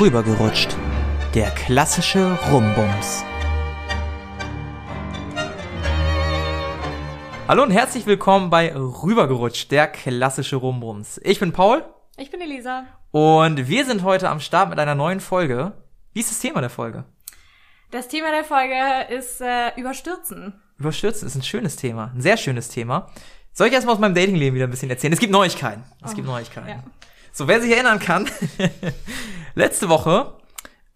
Rübergerutscht. Der klassische Rumbums. Hallo und herzlich willkommen bei Rübergerutscht, der klassische Rumbums. Ich bin Paul. Ich bin Elisa. Und wir sind heute am Start mit einer neuen Folge. Wie ist das Thema der Folge? Das Thema der Folge ist äh, Überstürzen. Überstürzen ist ein schönes Thema, ein sehr schönes Thema. Soll ich erstmal aus meinem Datingleben wieder ein bisschen erzählen? Es gibt Neuigkeiten. Es oh, gibt Neuigkeiten. Ja. So, wer sich erinnern kann, letzte Woche,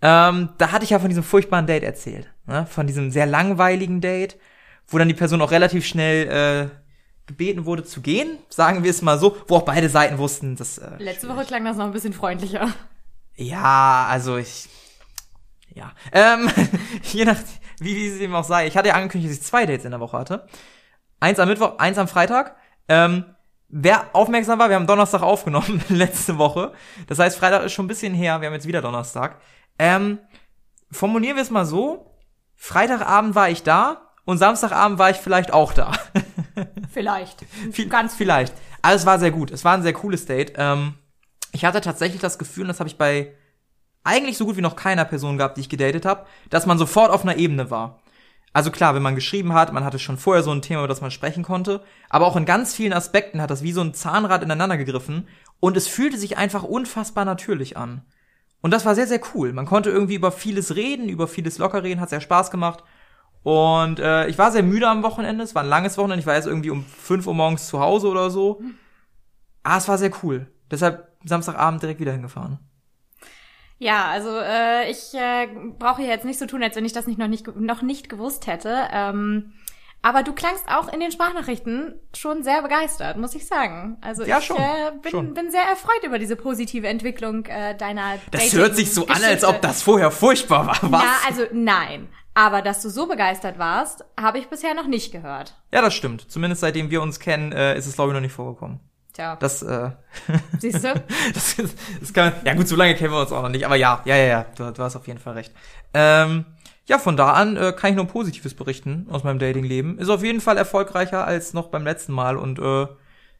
ähm, da hatte ich ja von diesem furchtbaren Date erzählt. Ne? Von diesem sehr langweiligen Date, wo dann die Person auch relativ schnell äh, gebeten wurde zu gehen, sagen wir es mal so, wo auch beide Seiten wussten, dass. Äh, Letzte Woche klang das noch ein bisschen freundlicher. Ja, also ich. Ja. Ähm, je nach, wie, wie es eben auch sei. Ich hatte ja angekündigt, dass ich zwei Dates in der Woche hatte. Eins am Mittwoch, eins am Freitag. Ähm, wer aufmerksam war, wir haben Donnerstag aufgenommen, letzte Woche. Das heißt, Freitag ist schon ein bisschen her, wir haben jetzt wieder Donnerstag. Ähm, formulieren wir es mal so. Freitagabend war ich da und Samstagabend war ich vielleicht auch da. Vielleicht. Ganz vielleicht. Also es war sehr gut. Es war ein sehr cooles Date. Ähm, ich hatte tatsächlich das Gefühl, und das habe ich bei eigentlich so gut wie noch keiner Person gehabt, die ich gedatet habe, dass man sofort auf einer Ebene war. Also klar, wenn man geschrieben hat, man hatte schon vorher so ein Thema, über das man sprechen konnte, aber auch in ganz vielen Aspekten hat das wie so ein Zahnrad ineinander gegriffen und es fühlte sich einfach unfassbar natürlich an. Und das war sehr, sehr cool. Man konnte irgendwie über vieles reden, über vieles locker reden, hat sehr Spaß gemacht. Und äh, ich war sehr müde am Wochenende, es war ein langes Wochenende, ich war jetzt irgendwie um 5 Uhr morgens zu Hause oder so. Ah, es war sehr cool. Deshalb Samstagabend direkt wieder hingefahren. Ja, also äh, ich äh, brauche jetzt nicht so tun, als wenn ich das nicht noch nicht noch nicht gewusst hätte. Ähm, aber du klangst auch in den Sprachnachrichten schon sehr begeistert, muss ich sagen. Also ja, ich schon, äh, bin, schon. bin sehr erfreut über diese positive Entwicklung äh, deiner. Das hört sich so an, als ob das vorher furchtbar war. Was? Ja, also nein. Aber dass du so begeistert warst, habe ich bisher noch nicht gehört. Ja, das stimmt. Zumindest seitdem wir uns kennen, äh, ist es glaube ich noch nicht vorgekommen. Tja. Das, äh, Siehst du? das, das kann, ja gut, so lange kennen wir uns auch noch nicht, aber ja, ja, ja, ja, du, du hast auf jeden Fall recht. Ähm, ja, von da an äh, kann ich nur Positives berichten aus meinem Datingleben. Ist auf jeden Fall erfolgreicher als noch beim letzten Mal und äh,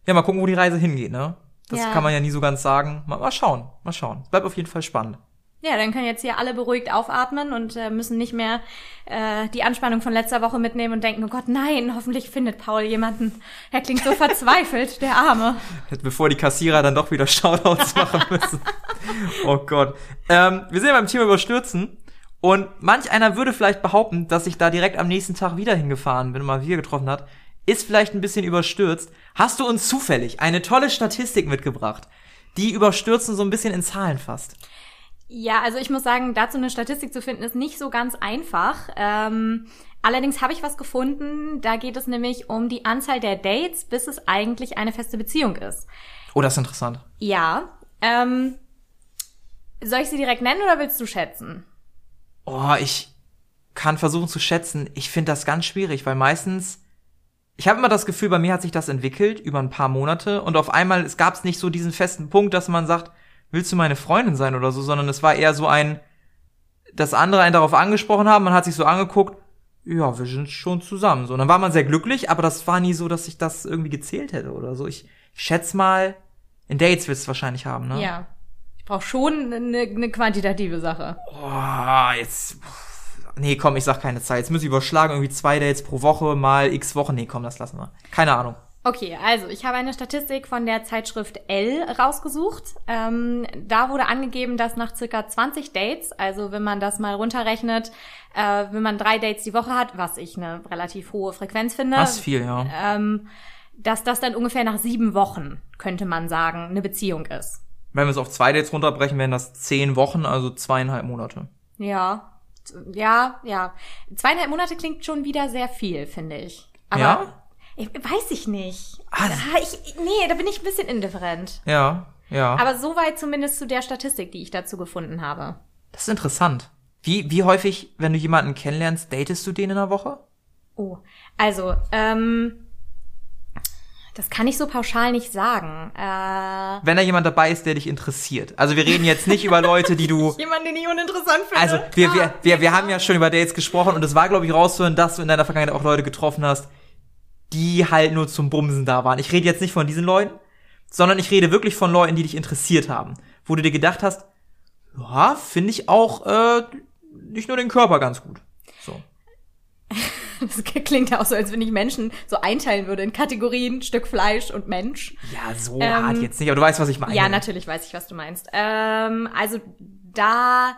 ja, mal gucken, wo die Reise hingeht, ne? Das Ja. kann man ja nie so ganz sagen. Mal, mal schauen, mal schauen. Bleibt auf jeden Fall spannend. Ja, dann können jetzt hier alle beruhigt aufatmen und äh, müssen nicht mehr äh, die Anspannung von letzter Woche mitnehmen und denken, oh Gott, nein, hoffentlich findet Paul jemanden. Er klingt so verzweifelt, der Arme. Bevor die Kassierer dann doch wieder Shoutouts machen müssen. oh Gott. Ähm, wir sind beim Thema Überstürzen. Und manch einer würde vielleicht behaupten, dass ich da direkt am nächsten Tag wieder hingefahren bin und mal wieder getroffen hat. Ist vielleicht ein bisschen überstürzt. Hast du uns zufällig eine tolle Statistik mitgebracht, die Überstürzen so ein bisschen in Zahlen fasst? Ja, also ich muss sagen, dazu eine Statistik zu finden, ist nicht so ganz einfach. Ähm, allerdings habe ich was gefunden. Da geht es nämlich um die Anzahl der Dates, bis es eigentlich eine feste Beziehung ist. Oh, das ist interessant. Ja. Ähm, soll ich sie direkt nennen oder willst du schätzen? Oh, ich kann versuchen zu schätzen. Ich finde das ganz schwierig, weil meistens ich habe immer das Gefühl, bei mir hat sich das entwickelt über ein paar Monate und auf einmal es gab es nicht so diesen festen Punkt, dass man sagt, willst du meine Freundin sein oder so, sondern es war eher so ein, dass andere einen darauf angesprochen haben, man hat sich so angeguckt, ja, wir sind schon zusammen. So, und dann war man sehr glücklich, aber das war nie so, dass ich das irgendwie gezählt hätte oder so. Ich, schätze mal, in Dates willst du es wahrscheinlich haben, ne? Ja. Ich brauche schon eine, eine quantitative Sache. Oh, jetzt. Nee, komm, ich sag keine Zeit. Jetzt muss ich überschlagen, irgendwie zwei Dates pro Woche mal x Wochen. Nee, komm, das lassen wir. Keine Ahnung. Okay, also ich habe eine Statistik von der Zeitschrift L rausgesucht. Ähm, da wurde angegeben, dass nach circa 20 Dates, also wenn man das mal runterrechnet, äh, wenn man drei Dates die Woche hat, was ich eine relativ hohe Frequenz finde, ist viel, ja. ähm, dass das dann ungefähr nach sieben Wochen, könnte man sagen, eine Beziehung ist. Wenn wir es auf zwei Dates runterbrechen, wären das zehn Wochen, also zweieinhalb Monate. Ja, ja, ja. Zweieinhalb Monate klingt schon wieder sehr viel, finde ich. Aber Ja? Ich, weiß ich nicht. Ah, Ah, ich, nee, da bin ich ein bisschen indifferent. Ja, ja. Aber soweit zumindest zu der Statistik, die ich dazu gefunden habe. das ist interessant. Wie, wie häufig, wenn du jemanden kennenlernst, datest du den in der Woche? Oh, also, ähm, das kann ich so pauschal nicht sagen. Äh, Wenn da jemand dabei ist, der dich interessiert. Also wir reden jetzt nicht über Leute, die du. jemand, den ich uninteressant finde. Also wir, wir, wir, wir haben ja schon über Dates gesprochen und es war, glaube ich, rauszuhören, dass du in deiner Vergangenheit auch Leute getroffen hast, die halt nur zum Bumsen da waren. Ich rede jetzt nicht von diesen Leuten, sondern ich rede wirklich von Leuten, die dich interessiert haben. Wo du dir gedacht hast, ja, finde ich auch äh, nicht nur den Körper ganz gut. So. Das klingt ja auch so, als wenn ich Menschen so einteilen würde in Kategorien Stück Fleisch und Mensch. Ja, so ähm, hart jetzt nicht, aber du weißt, was ich meine. Ja, natürlich weiß ich, was du meinst. Ähm, also da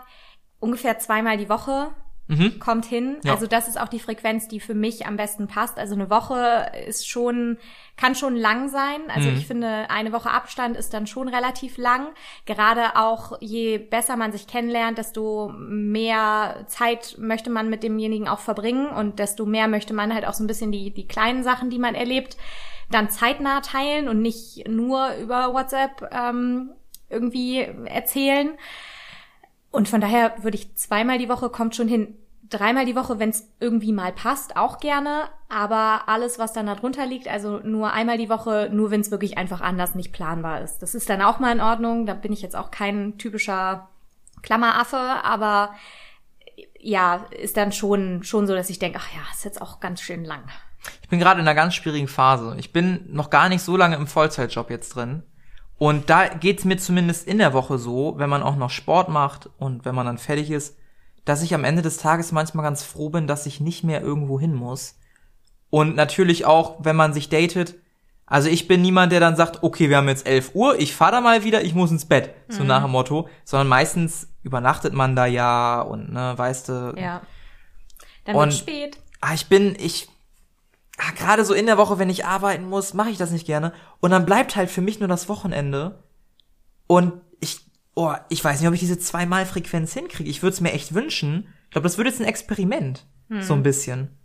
ungefähr zweimal die Woche mhm. kommt hin. Ja. Also das ist auch die Frequenz, die für mich am besten passt. Also eine Woche ist schon, kann schon lang sein. Also mhm. ich finde, eine Woche Abstand ist dann schon relativ lang. Gerade auch je besser man sich kennenlernt, desto mehr Zeit möchte man mit demjenigen auch verbringen und desto mehr möchte man halt auch so ein bisschen die, die kleinen Sachen, die man erlebt, dann zeitnah teilen und nicht nur über WhatsApp ähm, irgendwie erzählen. Und von daher würde ich zweimal die Woche kommt schon hin. Dreimal die Woche, wenn es irgendwie mal passt, auch gerne. Aber alles, was dann darunter liegt, also nur einmal die Woche, nur wenn es wirklich einfach anders nicht planbar ist. Das ist dann auch mal in Ordnung. Da bin ich jetzt auch kein typischer Klammeraffe, aber ja, ist dann schon, schon so, dass ich denke, ach ja, ist jetzt auch ganz schön lang. Ich bin gerade in einer ganz schwierigen Phase. Ich bin noch gar nicht so lange im Vollzeitjob jetzt drin. Und da geht's mir zumindest in der Woche so, wenn man auch noch Sport macht und wenn man dann fertig ist, dass ich am Ende des Tages manchmal ganz froh bin, dass ich nicht mehr irgendwo hin muss. Und natürlich auch, wenn man sich datet, also ich bin niemand, der dann sagt, okay, wir haben jetzt 11 Uhr, ich fahr da mal wieder, ich muss ins Bett, mhm. so nach dem Motto, sondern meistens übernachtet man da ja und ne, weißt du. Ja. Dann wird spät. Ah, ich bin, ich ah, gerade so in der Woche, wenn ich arbeiten muss, mache ich das nicht gerne. Und dann bleibt halt für mich nur das Wochenende. Und ich, oh, ich weiß nicht, ob ich diese zweimal Frequenz hinkriege. Ich würde es mir echt wünschen. Ich glaube, das wird jetzt ein Experiment. Hm. So ein bisschen.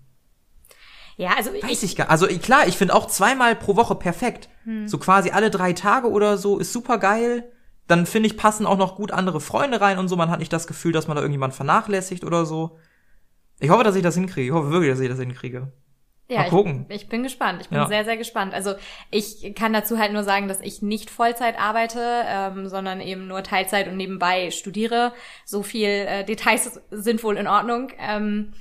Ja, also weiß ich, ich gar. Also klar, ich finde auch zweimal pro Woche perfekt. Hm. So quasi alle drei Tage oder so ist super geil. Dann finde ich passen auch noch gut andere Freunde rein und so. Man hat nicht das Gefühl, dass man da irgendjemand vernachlässigt oder so. Ich hoffe, dass ich das hinkriege. Ich hoffe wirklich, dass ich das hinkriege. Ja, Mal gucken. Ich, ich bin gespannt. Ich bin ja. sehr, sehr gespannt. Also ich kann dazu halt nur sagen, dass ich nicht Vollzeit arbeite, ähm, sondern eben nur Teilzeit und nebenbei studiere. So viel äh, Details sind wohl in Ordnung. Ähm,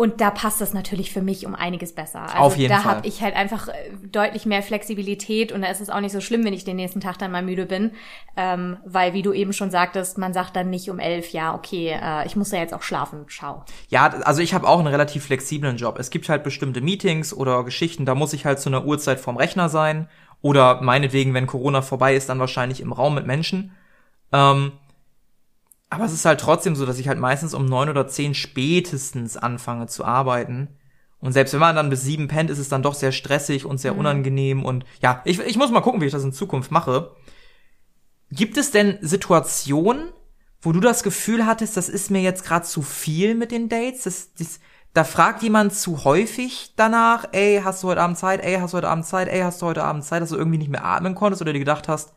und da passt das natürlich für mich um einiges besser. Also Auf jeden da habe ich halt einfach äh, deutlich mehr Flexibilität und da ist es auch nicht so schlimm, wenn ich den nächsten Tag dann mal müde bin. Ähm, weil, wie du eben schon sagtest, man sagt dann nicht um elf, ja, okay, äh, ich muss ja jetzt auch schlafen, schau. Ja, also ich habe auch einen relativ flexiblen Job. Es gibt halt bestimmte Meetings oder Geschichten, da muss ich halt zu einer Uhrzeit vorm Rechner sein. Oder meinetwegen, wenn Corona vorbei ist, dann wahrscheinlich im Raum mit Menschen. Ähm, aber es ist halt trotzdem so, dass ich halt meistens um neun oder zehn spätestens anfange zu arbeiten. Und selbst wenn man dann bis sieben pennt, ist es dann doch sehr stressig und sehr mhm. unangenehm. Und ja, ich, ich muss mal gucken, wie ich das in Zukunft mache. Gibt es denn Situationen, wo du das Gefühl hattest, das ist mir jetzt gerade zu viel mit den Dates? Das, das, da fragt jemand zu häufig danach, ey, hast du heute Abend Zeit? Ey, hast du heute Abend Zeit? Ey, hast du heute Abend Zeit? Dass du irgendwie nicht mehr atmen konntest oder dir gedacht hast,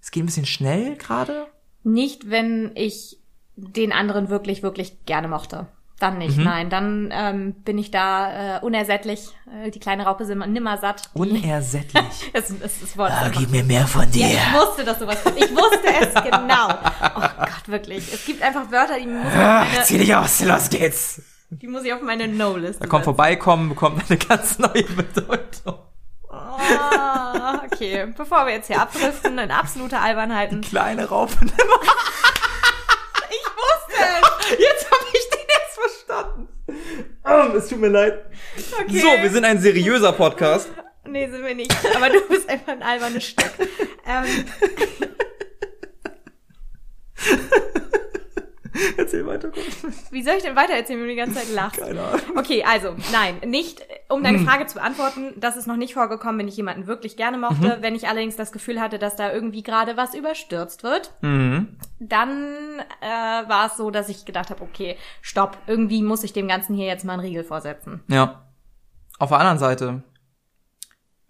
es geht ein bisschen schnell gerade? Nicht, wenn ich den anderen wirklich, wirklich gerne mochte. Dann nicht, mhm. nein. Dann ähm, bin ich da äh, unersättlich. Äh, die kleine Raupe sind nimmer satt. Unersättlich. das, das, das Wort ah, gib mir mehr von dir. Ja, ich wusste, dass sowas kommt. Ich wusste es genau. Oh Gott, wirklich. Es gibt einfach Wörter, die muss ich ah, meine, Zieh dich aus, los geht's. Die muss ich auf meine No-Liste Da kommt vorbeikommen, bekommt eine ganz neue Bedeutung. Ah, okay. Bevor wir jetzt hier abdriften in absolute Albernheiten. Die kleine Raupe ich wusste es. Jetzt habe ich den erst verstanden. Oh, es tut mir leid. Okay. So, wir sind ein seriöser Podcast. Nee, sind wir nicht. Aber du bist einfach ein albernes Stück. Ähm. Erzähl weiter. Wie soll ich denn weiter erzählen, wenn du die ganze Zeit lachst? Keine Ahnung. Okay, also, nein, nicht, um deine hm. Frage zu beantworten, das ist noch nicht vorgekommen, wenn ich jemanden wirklich gerne mochte. Mhm. Wenn ich allerdings das Gefühl hatte, dass da irgendwie gerade was überstürzt wird, mhm. dann äh, war es so, dass ich gedacht habe, okay, stopp, irgendwie muss ich dem Ganzen hier jetzt mal einen Riegel vorsetzen. Ja. Auf der anderen Seite,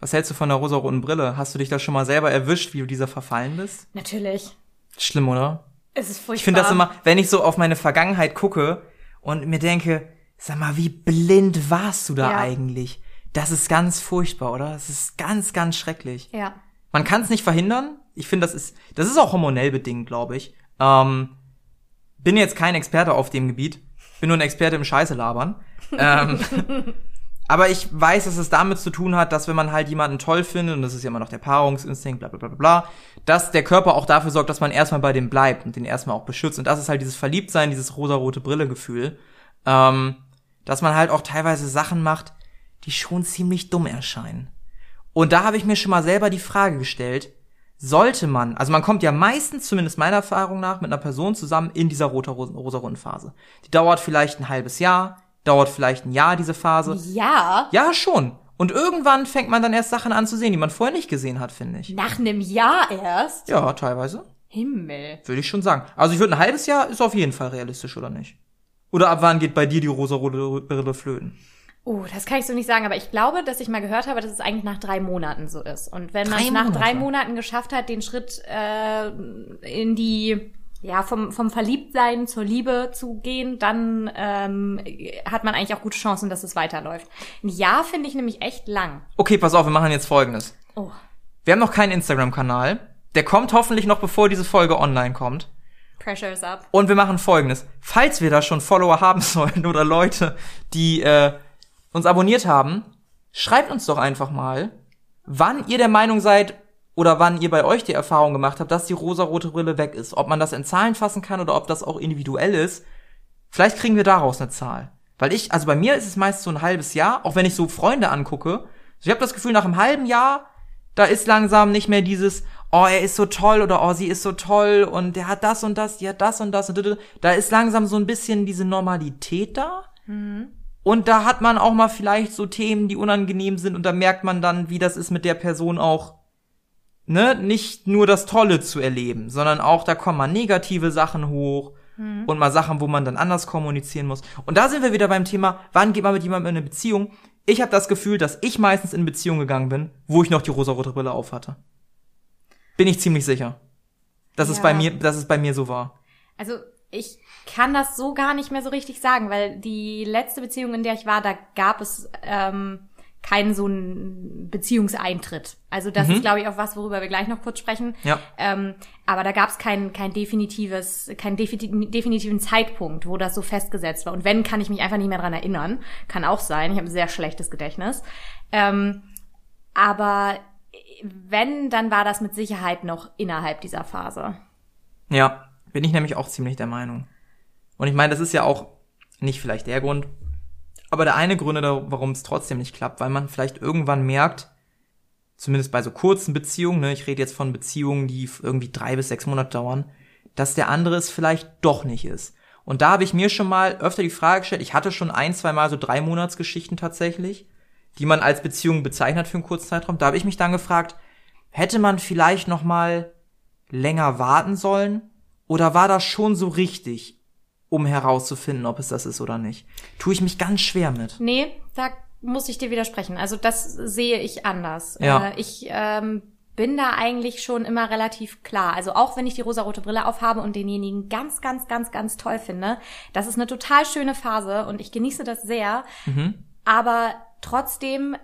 was hältst du von der rosa-roten Brille? Hast du dich da schon mal selber erwischt, wie du dieser verfallen bist? Natürlich. Schlimm, oder? Es ist furchtbar. Ich finde das immer, wenn ich so auf meine Vergangenheit gucke und mir denke, sag mal, wie blind warst du da ja. eigentlich? Das ist ganz furchtbar, oder? Das ist ganz, ganz schrecklich. Ja. Man kann es nicht verhindern. Ich finde, das ist, das ist auch hormonell bedingt, glaube ich. Ähm, bin jetzt kein Experte auf dem Gebiet. Bin nur ein Experte im Scheiße labern. ähm, Aber ich weiß, dass es damit zu tun hat, dass wenn man halt jemanden toll findet, und das ist ja immer noch der Paarungsinstinkt, bla bla bla bla, dass der Körper auch dafür sorgt, dass man erstmal bei dem bleibt und den erstmal auch beschützt. Und das ist halt dieses Verliebtsein, dieses rosarote Brille-Gefühl. Ähm, dass man halt auch teilweise Sachen macht, die schon ziemlich dumm erscheinen. Und da habe ich mir schon mal selber die Frage gestellt, sollte man, also man kommt ja meistens, zumindest meiner Erfahrung nach, mit einer Person zusammen in dieser rosa-roten Phase. Die dauert vielleicht ein halbes Jahr, dauert vielleicht ein Jahr, diese Phase. Ja. Ja, schon. Und irgendwann fängt man dann erst Sachen an zu sehen, die man vorher nicht gesehen hat, finde ich. Nach einem Jahr erst? Ja, teilweise. Himmel. Würde ich schon sagen. Also ich würde ein halbes Jahr ist auf jeden Fall realistisch, oder nicht? Oder ab wann geht bei dir die rosa-rote Brille flöten? Oh, das kann ich so nicht sagen, aber ich glaube, dass ich mal gehört habe, dass es eigentlich nach drei Monaten so ist. Und wenn man es nach drei Monaten geschafft hat, den Schritt äh, in die ja vom vom Verliebtsein zur Liebe zu gehen, dann ähm, hat man eigentlich auch gute Chancen, dass es weiterläuft. Ein Jahr finde ich nämlich echt lang. Okay, pass auf, wir machen jetzt folgendes. Oh, Wir haben noch keinen Instagram-Kanal. Der kommt hoffentlich noch bevor diese Folge online kommt. Pressure is up. Und wir machen folgendes. Falls wir da schon Follower haben sollten oder Leute, die äh, uns abonniert haben, schreibt uns doch einfach mal, wann ihr der Meinung seid oder wann ihr bei euch die Erfahrung gemacht habt, dass die rosarote Brille weg ist. Ob man das in Zahlen fassen kann oder ob das auch individuell ist. Vielleicht kriegen wir daraus eine Zahl. Weil ich, also bei mir ist es meist so ein halbes Jahr, auch wenn ich so Freunde angucke. Ich habe das Gefühl, nach einem halben Jahr, da ist langsam nicht mehr dieses, oh, er ist so toll oder oh, sie ist so toll und der hat das und das, die hat das und das und da- da ist langsam so ein bisschen diese Normalität da. Und da hat man auch mal vielleicht so Themen, die unangenehm sind und da merkt man dann, wie das ist mit der Person auch, ne, nicht nur das Tolle zu erleben, sondern auch, da kommen mal negative Sachen hoch und mal Sachen, wo man dann anders kommunizieren muss. Und da sind wir wieder beim Thema, wann geht man mit jemandem in eine Beziehung? Ich habe das Gefühl, dass ich meistens in Beziehung gegangen bin, wo ich noch die rosarote Brille auf hatte. Bin ich ziemlich sicher. Dass es Ja. bei mir, dass es bei mir so war. Also ich kann das so gar nicht mehr so richtig sagen, weil die letzte Beziehung, in der ich war, da gab es ähm, keinen so einen Beziehungseintritt. Also das ist, glaube ich, auch was, worüber wir gleich noch kurz sprechen. Ja. Ähm, aber da gab es kein, kein definitives, keinen defini- definitiven Zeitpunkt, wo das so festgesetzt war. Und wenn, kann ich mich einfach nicht mehr dran erinnern. Kann auch sein. Ich habe ein sehr schlechtes Gedächtnis. Ähm, aber wenn, dann war das mit Sicherheit noch innerhalb dieser Phase. Ja, bin ich nämlich auch ziemlich der Meinung. Und ich meine, das ist ja auch nicht vielleicht der Grund, aber der eine Gründe, warum es trotzdem nicht klappt, weil man vielleicht irgendwann merkt, zumindest bei so kurzen Beziehungen, ne, ich rede jetzt von Beziehungen, die irgendwie drei bis sechs Monate dauern, dass der andere es vielleicht doch nicht ist. Und da habe ich mir schon mal öfter die Frage gestellt, ich hatte schon ein, zwei Mal so drei Monatsgeschichten tatsächlich, die man als Beziehung bezeichnet für einen kurzen Zeitraum. Da habe ich mich dann gefragt, hätte man vielleicht noch mal länger warten sollen? Oder war das schon so richtig, um herauszufinden, ob es das ist oder nicht? Tue ich mich ganz schwer mit. Nee, da muss ich dir widersprechen. Also das sehe ich anders. Ja. Äh, ich ähm, bin da eigentlich schon immer relativ klar. Also auch wenn ich die rosarote Brille aufhabe und denjenigen ganz, ganz, ganz, ganz toll finde, das ist eine total schöne Phase und ich genieße das sehr. Aber trotzdem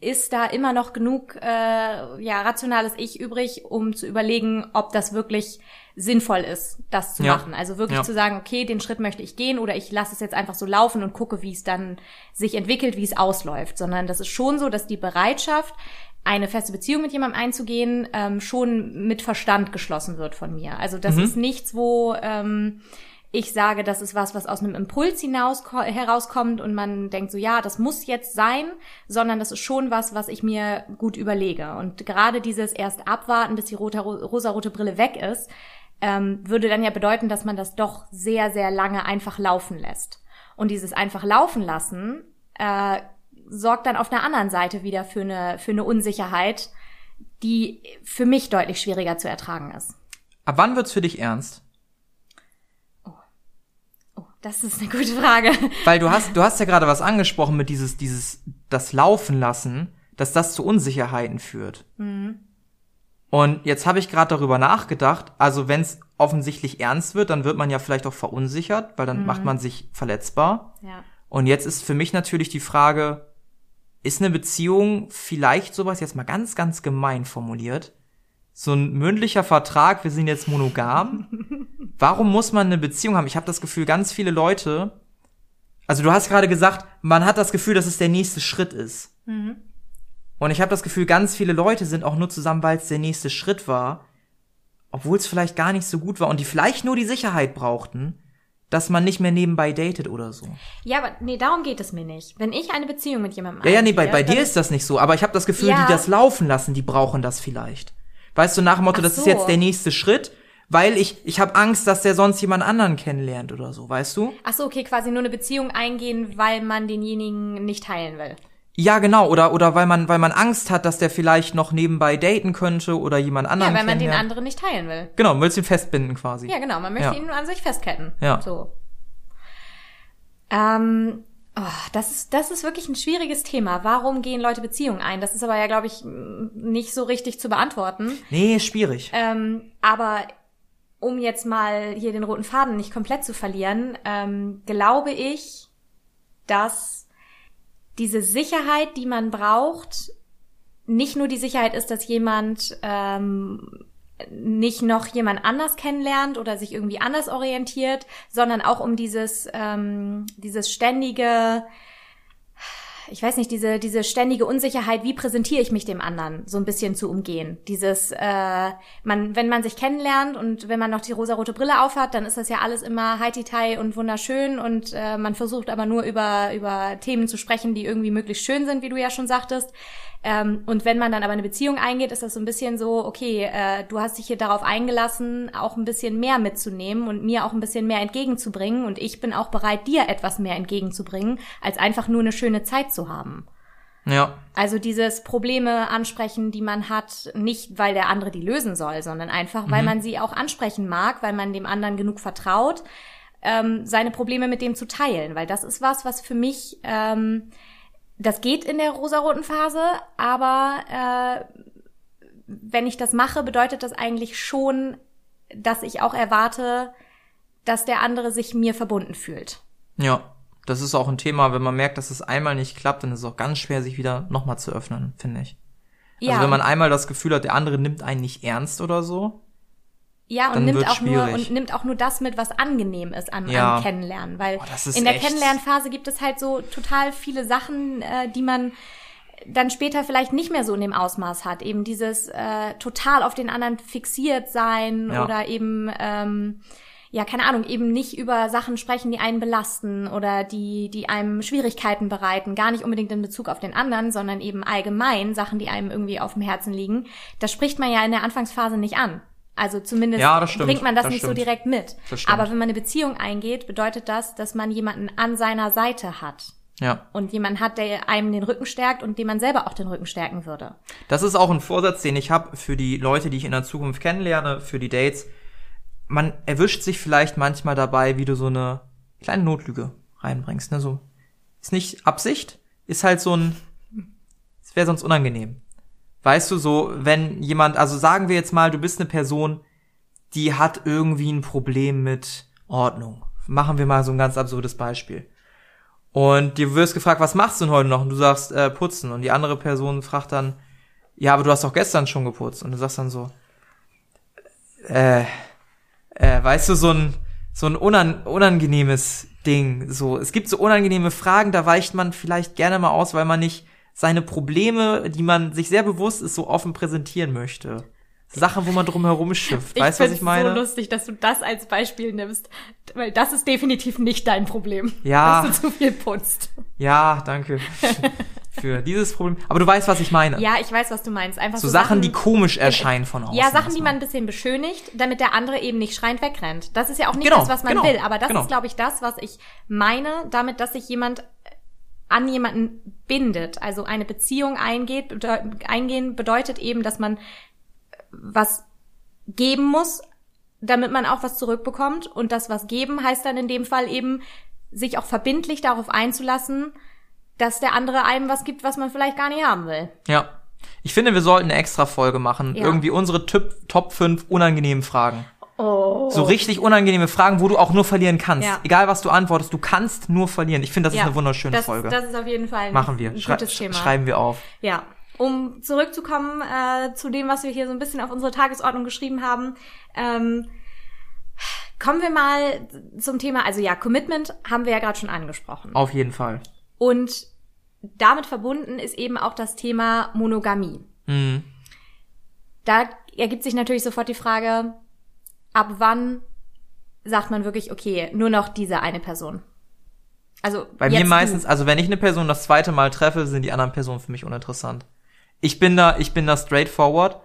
ist da immer noch genug äh, ja rationales Ich übrig, um zu überlegen, ob das wirklich sinnvoll ist, das zu Ja. machen. Also wirklich Ja. zu sagen, okay, den Schritt möchte ich gehen oder ich lasse es jetzt einfach so laufen und gucke, wie es dann sich entwickelt, wie es ausläuft. Sondern das ist schon so, dass die Bereitschaft, eine feste Beziehung mit jemandem einzugehen, ähm, schon mit Verstand geschlossen wird von mir. Also das ist nichts, wo ähm, ich sage, das ist was, was aus einem Impuls hinaus herauskommt und man denkt so, ja, das muss jetzt sein, sondern das ist schon was, was ich mir gut überlege. Und gerade dieses erst abwarten, bis die rote, rosarote Brille weg ist, ähm, würde dann ja bedeuten, dass man das doch sehr, sehr lange einfach laufen lässt. Und dieses einfach laufen lassen äh, sorgt dann auf der anderen Seite wieder für eine, für eine Unsicherheit, die für mich deutlich schwieriger zu ertragen ist. Ab wann wird's für dich ernst? Oh, das ist eine gute Frage. Weil du hast, du hast ja gerade was angesprochen mit dieses, dieses, das Laufen lassen, dass das zu Unsicherheiten führt. Und jetzt habe ich gerade darüber nachgedacht, also wenn es offensichtlich ernst wird, dann wird man ja vielleicht auch verunsichert, weil dann macht man sich verletzbar. Ja. Und jetzt ist für mich natürlich die Frage, ist eine Beziehung vielleicht sowas jetzt mal ganz, ganz gemein formuliert? So ein mündlicher Vertrag, wir sind jetzt monogam. Warum muss man eine Beziehung haben? Ich habe das Gefühl, ganz viele Leute, also du hast gerade gesagt, man hat das Gefühl, dass es der nächste Schritt ist. Mhm. Und ich habe das Gefühl, ganz viele Leute sind auch nur zusammen, weil es der nächste Schritt war, obwohl es vielleicht gar nicht so gut war und die vielleicht nur die Sicherheit brauchten, dass man nicht mehr nebenbei datet oder so. Ja, aber nee, darum geht es mir nicht. Wenn ich eine Beziehung mit jemandem Ja, ja, nee, bei, bei dir ist das nicht so, aber ich habe das Gefühl, Ja. die das laufen lassen, die brauchen das vielleicht. Weißt du, nach dem Motto, Ach das ist jetzt der nächste Schritt, weil ich ich habe Angst, dass der sonst jemand anderen kennenlernt oder so, weißt du? Ach so, okay, quasi nur eine Beziehung eingehen, weil man denjenigen nicht teilen will. Ja, genau, oder oder weil man weil man Angst hat, dass der vielleicht noch nebenbei daten könnte oder jemand Ja, anderen weil man den anderen nicht teilen will. Genau, willst ihn festbinden quasi. Ja, genau, man möchte Ja. ihn an sich festketten. Ja. So. Ähm, oh, das ist, das ist wirklich ein schwieriges Thema. Warum gehen Leute Beziehungen ein? Das ist aber ja, glaube ich, nicht so richtig zu beantworten. Nee, schwierig. Ähm, aber um jetzt mal hier den roten Faden nicht komplett zu verlieren, ähm, glaube ich, dass diese Sicherheit, die man braucht, nicht nur die Sicherheit ist, dass jemand ähm, nicht noch jemand anders kennenlernt oder sich irgendwie anders orientiert, sondern auch um dieses ähm, dieses ständige ich weiß nicht, diese, diese ständige Unsicherheit, wie präsentiere ich mich dem anderen, so ein bisschen zu umgehen. Dieses, äh, man, wenn man sich kennenlernt und wenn man noch die rosarote Brille aufhat, dann ist das ja alles immer heititei und wunderschön und äh, man versucht aber nur über, über Themen zu sprechen, die irgendwie möglichst schön sind, wie du ja schon sagtest. Ähm, und wenn man dann aber eine Beziehung eingeht, ist das so ein bisschen so, okay, äh, du hast dich hier darauf eingelassen, auch ein bisschen mehr mitzunehmen und mir auch ein bisschen mehr entgegenzubringen und ich bin auch bereit, dir etwas mehr entgegenzubringen, als einfach nur eine schöne Zeit zu haben. Ja. Also dieses Probleme ansprechen, die man hat, nicht weil der andere die lösen soll, sondern einfach, weil man sie auch ansprechen mag, weil man dem anderen genug vertraut, ähm, seine Probleme mit dem zu teilen. Weil das ist was, was für mich, ähm, das geht in der rosaroten Phase, aber äh, wenn ich das mache, bedeutet das eigentlich schon, dass ich auch erwarte, dass der andere sich mir verbunden fühlt. Ja. Das ist auch ein Thema, wenn man merkt, dass es einmal nicht klappt, dann ist es auch ganz schwer, sich wieder nochmal zu öffnen, finde ich. Also wenn man einmal das Gefühl hat, der andere nimmt einen nicht ernst oder so. Ja, und Dann nimmt auch nur und nimmt auch nur das mit, was angenehm ist am, Ja. am Kennenlernen, weil ist in der echt- Kennenlernphase gibt es halt so total viele Sachen, äh, die man dann später vielleicht nicht mehr so in dem Ausmaß hat. Eben dieses äh, total auf den anderen fixiert sein Ja. oder eben ähm, ja, keine Ahnung, eben nicht über Sachen sprechen, die einen belasten oder die, die einem Schwierigkeiten bereiten, gar nicht unbedingt in Bezug auf den anderen, sondern eben allgemein Sachen, die einem irgendwie auf dem Herzen liegen. Das spricht man ja in der Anfangsphase nicht an. Also zumindest Ja, bringt man das, das nicht so stimmt. direkt mit. Aber wenn man eine Beziehung eingeht, bedeutet das, dass man jemanden an seiner Seite hat. Ja. Und jemanden hat, der einem den Rücken stärkt und dem man selber auch den Rücken stärken würde. Das ist auch ein Vorsatz, den ich habe für die Leute, die ich in der Zukunft kennenlerne, für die Dates. Man erwischt sich vielleicht manchmal dabei, wie du so eine kleine Notlüge reinbringst. Ne? So ist nicht Absicht, ist halt so ein, es wäre sonst unangenehm. Weißt du, so wenn jemand, also sagen wir jetzt mal, du bist eine Person, die hat irgendwie ein Problem mit Ordnung. Machen wir mal so ein ganz absurdes Beispiel. Und dir wirst gefragt, was machst du denn heute noch? Und du sagst, äh, putzen. Und die andere Person fragt dann, ja, aber du hast doch gestern schon geputzt. Und du sagst dann so, äh, äh, weißt du, so ein, so ein unan unangenehmes Ding. So, es gibt so unangenehme Fragen, da weicht man vielleicht gerne mal aus, weil man nicht seine Probleme, die man sich sehr bewusst ist, so offen präsentieren möchte. Sachen, wo man drum herum schifft. Weißt du, was ich meine? so lustig, dass du das als Beispiel nimmst, weil das ist definitiv nicht dein Problem. Ja. Dass du zu viel putzt. Ja, danke für dieses Problem. Aber du weißt, was ich meine. Ja, ich weiß, was du meinst. Einfach so Sachen, die komisch erscheinen von außen. Ja, Sachen, die man ein bisschen beschönigt, damit der andere eben nicht schreiend wegrennt. Das ist ja auch nicht Genau, das, was man genau, will. Aber das genau. ist, glaube ich, das, was ich meine, damit, dass sich jemand an jemanden bindet. Also eine Beziehung eingeht, bedeu eingehen bedeutet eben, dass man was geben muss, damit man auch was zurückbekommt. Und das was geben heißt dann in dem Fall eben, sich auch verbindlich darauf einzulassen, dass der andere einem was gibt, was man vielleicht gar nicht haben will. Ja. Ich finde, wir sollten eine extra Folge machen. Ja. Irgendwie unsere Typ, Top 5 unangenehmen Fragen. Oh. So richtig unangenehme Fragen, wo du auch nur verlieren kannst. Ja. Egal was du antwortest, du kannst nur verlieren. Ich finde, das ist eine wunderschöne das, Folge. Das ist auf jeden Fall ein, Machen wir. ein Schrei gutes Thema. Schreiben wir auf. Ja. Um zurückzukommen äh, zu dem, was wir hier so ein bisschen auf unsere Tagesordnung geschrieben haben. Ähm, Kommen wir mal zum Thema, also ja, Commitment haben wir ja gerade schon angesprochen. Auf jeden Fall. Und damit verbunden ist eben auch das Thema Monogamie. Mhm. Da ergibt sich natürlich sofort die Frage, ab wann sagt man wirklich, okay, nur noch diese eine Person? Also Bei mir du. meistens, also wenn ich eine Person das zweite Mal treffe, sind die anderen Personen für mich uninteressant. Ich bin da, ich bin da straightforward.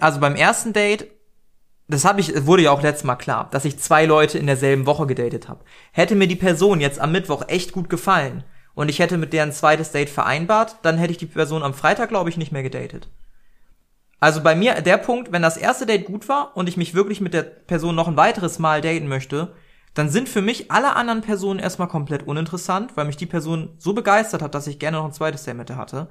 Also beim ersten Date, das habe ich, wurde ja auch letztes Mal klar, dass ich zwei Leute in derselben Woche gedatet habe. Hätte mir die Person jetzt am Mittwoch echt gut gefallen und ich hätte mit der ein zweites Date vereinbart, dann hätte ich die Person am Freitag, glaube ich, nicht mehr gedatet. Also bei mir der Punkt, wenn das erste Date gut war und ich mich wirklich mit der Person noch ein weiteres Mal daten möchte, dann sind für mich alle anderen Personen erstmal komplett uninteressant, weil mich die Person so begeistert hat, dass ich gerne noch ein zweites Date mit der hatte.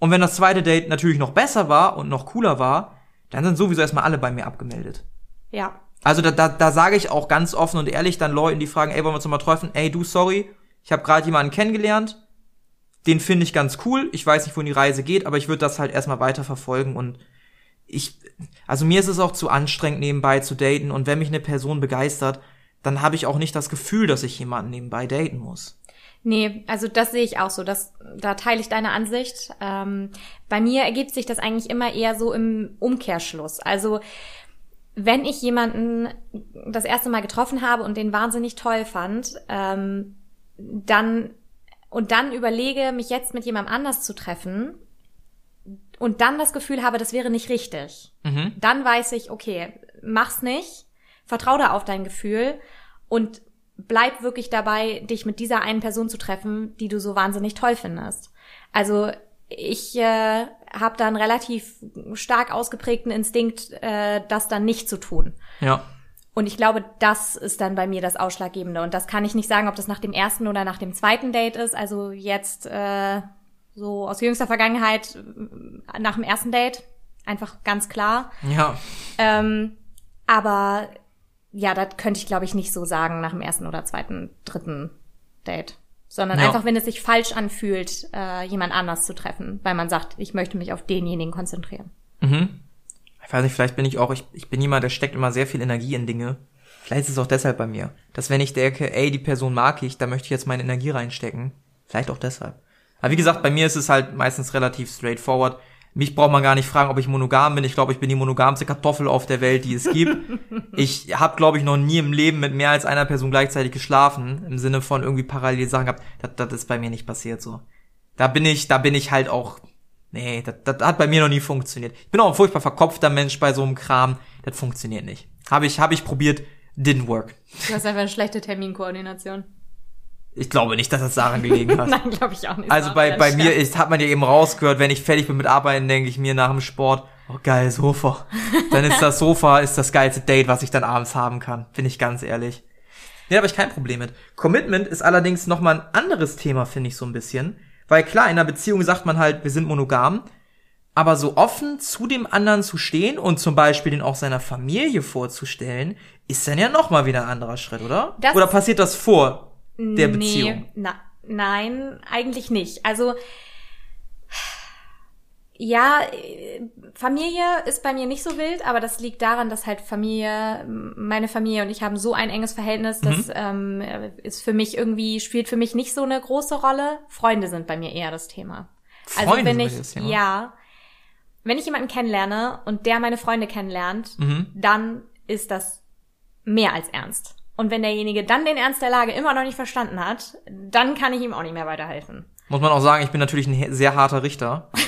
Und wenn das zweite Date natürlich noch besser war und noch cooler war, dann sind sowieso erstmal alle bei mir abgemeldet. Ja. Also da, da, da sage ich auch ganz offen und ehrlich dann Leuten, die fragen, ey, wollen wir uns noch mal treffen? Ey, du, sorry, ich habe gerade jemanden kennengelernt, den finde ich ganz cool. Ich weiß nicht, wohin die Reise geht, aber ich würde das halt erstmal weiter verfolgen und ich, also mir ist es auch zu anstrengend, nebenbei zu daten und wenn mich eine Person begeistert, dann habe ich auch nicht das Gefühl, dass ich jemanden nebenbei daten muss. Nee, also das sehe ich auch so. Das, da teile ich deine Ansicht. Ähm, bei mir ergibt sich das eigentlich immer eher so im Umkehrschluss. Also wenn ich jemanden das erste Mal getroffen habe und den wahnsinnig toll fand, ähm, dann und dann überlege, mich jetzt mit jemandem anders zu treffen und dann das Gefühl habe, das wäre nicht richtig, Mhm. dann weiß ich, okay, mach's nicht, vertrau da auf dein Gefühl und bleib wirklich dabei, dich mit dieser einen Person zu treffen, die du so wahnsinnig toll findest. Also ich äh, habe da einen relativ stark ausgeprägten Instinkt, äh, das dann nicht zu tun. Ja. Und ich glaube, das ist dann bei mir das Ausschlaggebende. Und das kann ich nicht sagen, ob das nach dem ersten oder nach dem zweiten Date ist. Also jetzt äh, so aus jüngster Vergangenheit äh, nach dem ersten Date, einfach ganz klar. Ja. Ähm, aber ja, das könnte ich, glaube ich, nicht so sagen nach dem ersten oder zweiten, dritten Date. Sondern Ja. einfach, wenn es sich falsch anfühlt, äh, jemand anders zu treffen, weil man sagt, ich möchte mich auf denjenigen konzentrieren. Mhm. Ich weiß nicht, vielleicht bin ich auch, ich, ich bin jemand, der steckt immer sehr viel Energie in Dinge. Vielleicht ist es auch deshalb bei mir. Dass wenn ich denke, ey, die Person mag ich, da möchte ich jetzt meine Energie reinstecken. Vielleicht auch deshalb. Aber wie gesagt, bei mir ist es halt meistens relativ straightforward. Mich braucht man gar nicht fragen, ob ich monogam bin. Ich glaube, ich bin die monogamste Kartoffel auf der Welt, die es gibt. ich habe, glaube ich, noch nie im Leben mit mehr als einer Person gleichzeitig geschlafen. Im Sinne von irgendwie parallel Sachen gehabt. Das, das ist bei mir nicht passiert so. Da bin ich, da bin ich halt auch Nee, das, das hat bei mir noch nie funktioniert. Ich bin auch ein furchtbar verkopfter Mensch bei so einem Kram. Das funktioniert nicht. Habe ich, hab ich probiert, didn't work. Du hast einfach eine schlechte Terminkoordination. Ich glaube nicht, dass das daran gelegen hat. Nein, glaube ich auch nicht. Also bei, bei mir ist, hat man ja eben rausgehört, wenn ich fertig bin mit Arbeiten, denke ich mir nach dem Sport, oh geil, Sofa. Dann ist das Sofa ist das geilste Date, was ich dann abends haben kann. Bin ich ganz ehrlich. Nee, da habe ich kein Problem mit. Commitment ist allerdings nochmal ein anderes Thema, finde ich so ein bisschen. Weil klar, in einer Beziehung sagt man halt, wir sind monogam. Aber so offen zu dem anderen zu stehen und zum Beispiel den auch seiner Familie vorzustellen, ist dann ja nochmal wieder ein anderer Schritt, oder? Das- oder passiert das vor der Beziehung? Nee, na, nein, eigentlich nicht. Also ja, Familie ist bei mir nicht so wild, aber das liegt daran, dass halt Familie, meine Familie und ich haben so ein enges Verhältnis, das Mhm. ähm, ist für mich irgendwie, spielt für mich nicht so eine große Rolle. Freunde sind bei mir eher das Thema. also Freunde wenn sind bei ich, das Thema? ja, wenn ich jemanden kennenlerne und der meine Freunde kennenlernt, Mhm. dann ist das mehr als ernst. Und wenn derjenige dann den Ernst der Lage immer noch nicht verstanden hat, dann kann ich ihm auch nicht mehr weiterhelfen. Muss man auch sagen, ich bin natürlich ein sehr harter Richter.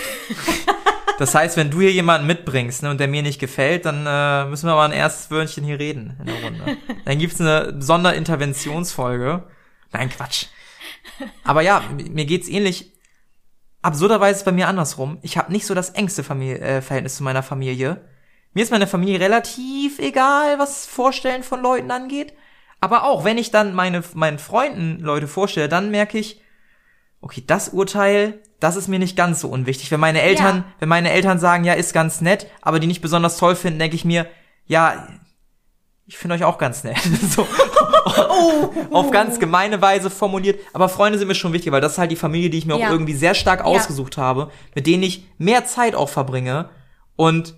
Das heißt, wenn du hier jemanden mitbringst ne, und der mir nicht gefällt, dann äh, müssen wir mal ein erstes Wörtchen hier reden in der Runde. Dann gibt's eine Sonderinterventionsfolge. Nein, Quatsch. Aber ja, mir geht's ähnlich. Absurderweise ist es bei mir andersrum. Ich habe nicht so das engste Familie, äh, Verhältnis zu meiner Familie. Mir ist meine Familie relativ egal, was Vorstellen von Leuten angeht. Aber auch, wenn ich dann meine, meinen Freunden Leute vorstelle, dann merke ich, okay, das Urteil, das ist mir nicht ganz so unwichtig. Wenn meine Eltern, Ja. wenn meine Eltern sagen, ja, ist ganz nett, aber die nicht besonders toll finden, denke ich mir, ja, ich finde euch auch ganz nett. so, auf ganz gemeine Weise formuliert. Aber Freunde sind mir schon wichtig, weil das ist halt die Familie, die ich mir Ja. auch irgendwie sehr stark ausgesucht habe, mit denen ich mehr Zeit auch verbringe. Und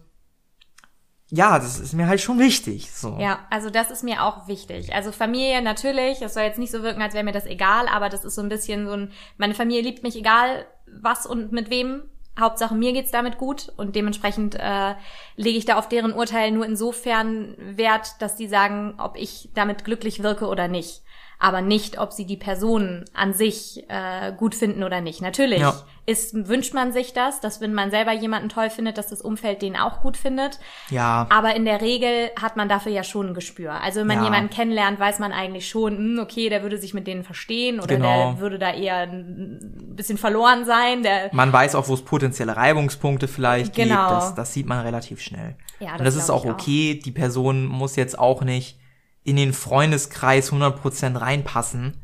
ja, das ist mir halt schon wichtig. So. Ja, also das ist mir auch wichtig. Also Familie natürlich, es soll jetzt nicht so wirken, als wäre mir das egal, aber das ist so ein bisschen so ein, meine Familie liebt mich egal was und mit wem. Hauptsache mir geht's damit gut und dementsprechend äh, lege ich da auf deren Urteil nur insofern Wert, dass die sagen, ob ich damit glücklich wirke oder nicht aber nicht, ob sie die Person an sich äh, gut finden oder nicht. Natürlich Ja. ist, wünscht man sich das, dass wenn man selber jemanden toll findet, dass das Umfeld den auch gut findet. Ja. Aber in der Regel hat man dafür ja schon ein Gespür. Also wenn man Ja. jemanden kennenlernt, weiß man eigentlich schon, hm, okay, der würde sich mit denen verstehen oder Genau. der würde da eher ein bisschen verloren sein. Der, Man weiß auch, wo es potenzielle Reibungspunkte vielleicht Genau. gibt. Das, das sieht man relativ schnell. Ja, Und das das ist auch. okay. Die Person muss jetzt auch nicht in den Freundeskreis 100% reinpassen.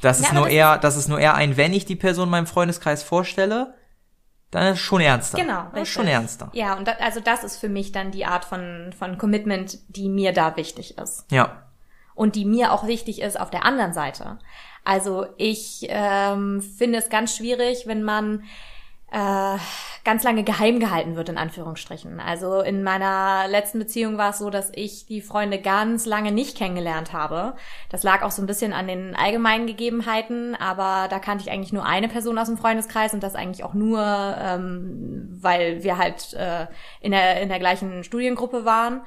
Das Ja, ist nur das eher, das ist nur eher ein, wenn ich die Person meinem Freundeskreis vorstelle, dann ist es schon ernster. Genau, Das ist schon ernster. Ja, und da, also das ist für mich dann die Art von, von Commitment, die mir da wichtig ist. Ja. und die mir auch wichtig ist auf der anderen Seite. Also ich ähm, finde es ganz schwierig, wenn man äh, ganz lange geheim gehalten wird, in Anführungsstrichen. Also in meiner letzten Beziehung war es so, dass ich die Freunde ganz lange nicht kennengelernt habe. Das lag auch so ein bisschen an den allgemeinen Gegebenheiten, aber da kannte ich eigentlich nur eine Person aus dem Freundeskreis und das eigentlich auch nur, ähm, weil wir halt äh, in, der, in der gleichen Studiengruppe waren.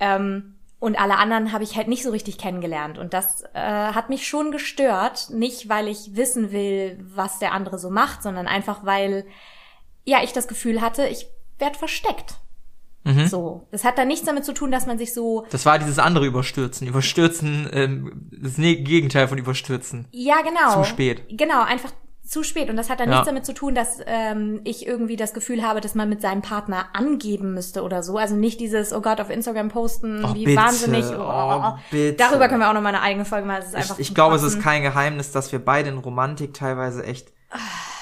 Ähm, und alle anderen habe ich halt nicht so richtig kennengelernt. Und das äh, hat mich schon gestört. Nicht, weil ich wissen will, was der andere so macht, sondern einfach, weil ja ich das Gefühl hatte, ich werd versteckt. Mhm. So. Das hat dann nichts damit zu tun, dass man sich so. Das war dieses andere Überstürzen. Überstürzen, ähm, das ne- Gegenteil von Überstürzen. Ja, genau. Zu spät. Genau, einfach zu spät. Und das hat dann Ja. nichts damit zu tun, dass ähm, ich irgendwie das Gefühl habe, dass man mit seinem Partner angeben müsste oder so. Also nicht dieses, oh Gott, auf Instagram posten, Oh, wie bitte. wahnsinnig. Oh, bitte. Darüber können wir auch noch mal eine eigene Folge machen. Ich, ich glaube, es ist kein Geheimnis, dass wir beide in Romantik teilweise echt.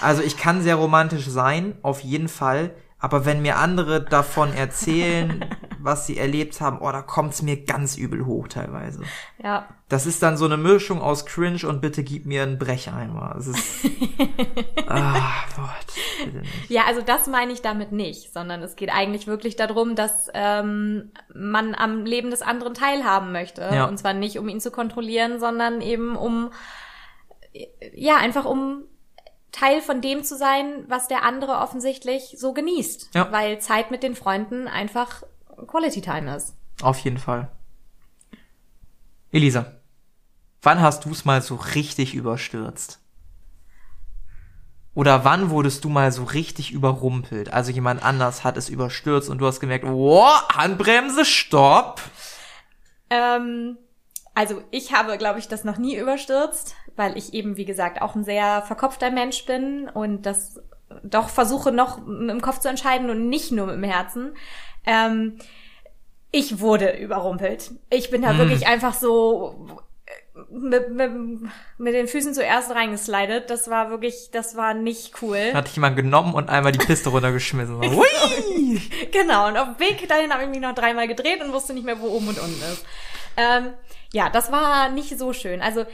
Also ich kann sehr romantisch sein, auf jeden Fall. Aber wenn mir andere davon erzählen, was sie erlebt haben, oh, da kommt's mir ganz übel hoch teilweise. Ja. Das ist dann so eine Mischung aus Cringe und bitte gib mir einen Brecheimer. Es ist. ah, Gott. Ja, also das meine ich damit nicht, sondern es geht eigentlich wirklich darum, dass ähm, man am Leben des anderen teilhaben möchte. Ja. Und zwar nicht, um ihn zu kontrollieren, sondern eben um, ja, einfach um Teil von dem zu sein, was der andere offensichtlich so genießt. Ja. Weil Zeit mit den Freunden einfach Quality Time ist. Auf jeden Fall. Elisa, wann hast du's mal so richtig überstürzt? Oder wann wurdest du mal so richtig überrumpelt? Also jemand anders hat es überstürzt und du hast gemerkt, oh, Handbremse, stopp. Ähm, also ich habe, glaube ich, das noch nie überstürzt, weil ich eben, wie gesagt, auch ein sehr verkopfter Mensch bin und das doch versuche noch im Kopf zu entscheiden und nicht nur mit dem Herzen. Ähm, ich wurde überrumpelt. Ich bin da wirklich einfach so äh, mit, mit, mit den Füßen zuerst reingeslidet. Das war wirklich, das war nicht cool. Hat dich jemand genommen und einmal die Piste runtergeschmissen. So! Genau, und auf dem Weg dahin habe ich mich noch dreimal gedreht und wusste nicht mehr, wo oben und unten ist. Ähm, ja, das war nicht so schön. Also,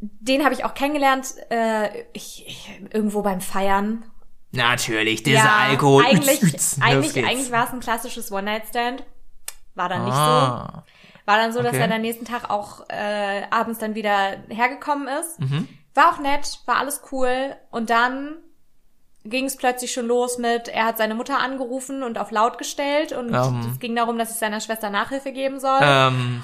den habe ich auch kennengelernt, äh, ich, ich, irgendwo beim Feiern. Natürlich, dieser Alkohol. Eigentlich, eigentlich, geht's. eigentlich war es ein klassisches One-Night-Stand. War dann nicht so. ah. War dann so, dass Okay. er am nächsten Tag auch äh, abends dann wieder hergekommen ist. Mhm. War auch nett, war alles cool. Und dann ging es plötzlich schon los mit, er hat seine Mutter angerufen und auf laut gestellt und Ähm. es ging darum, dass ich seiner Schwester Nachhilfe geben soll. Ähm,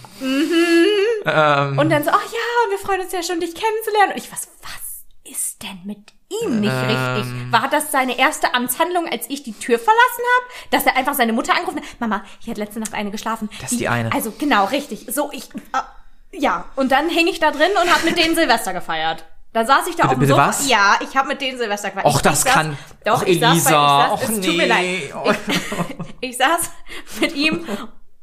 ähm, Und dann so, ach ja, und wir freuen uns ja schon, dich kennenzulernen. Und ich was, was ist denn mit ihm nicht richtig? War das seine erste Amtshandlung, als ich die Tür verlassen habe? Dass er einfach seine Mutter angerufen hat? Mama, hier hat letzte Nacht eine geschlafen. Das ist die eine. Also genau, richtig. So, ich, äh, ja. Und dann hing ich da drin und habe mit denen Silvester gefeiert. Da saß ich da Bitte- auf dem bitte Sofa. was? Ja, ich habe mit denen Silvester gefeiert. Och, das ich saß- kann- Doch, Och, ich saß, Elisa, bei, ich saß, och, es tut mir leid. Ich, ich saß mit ihm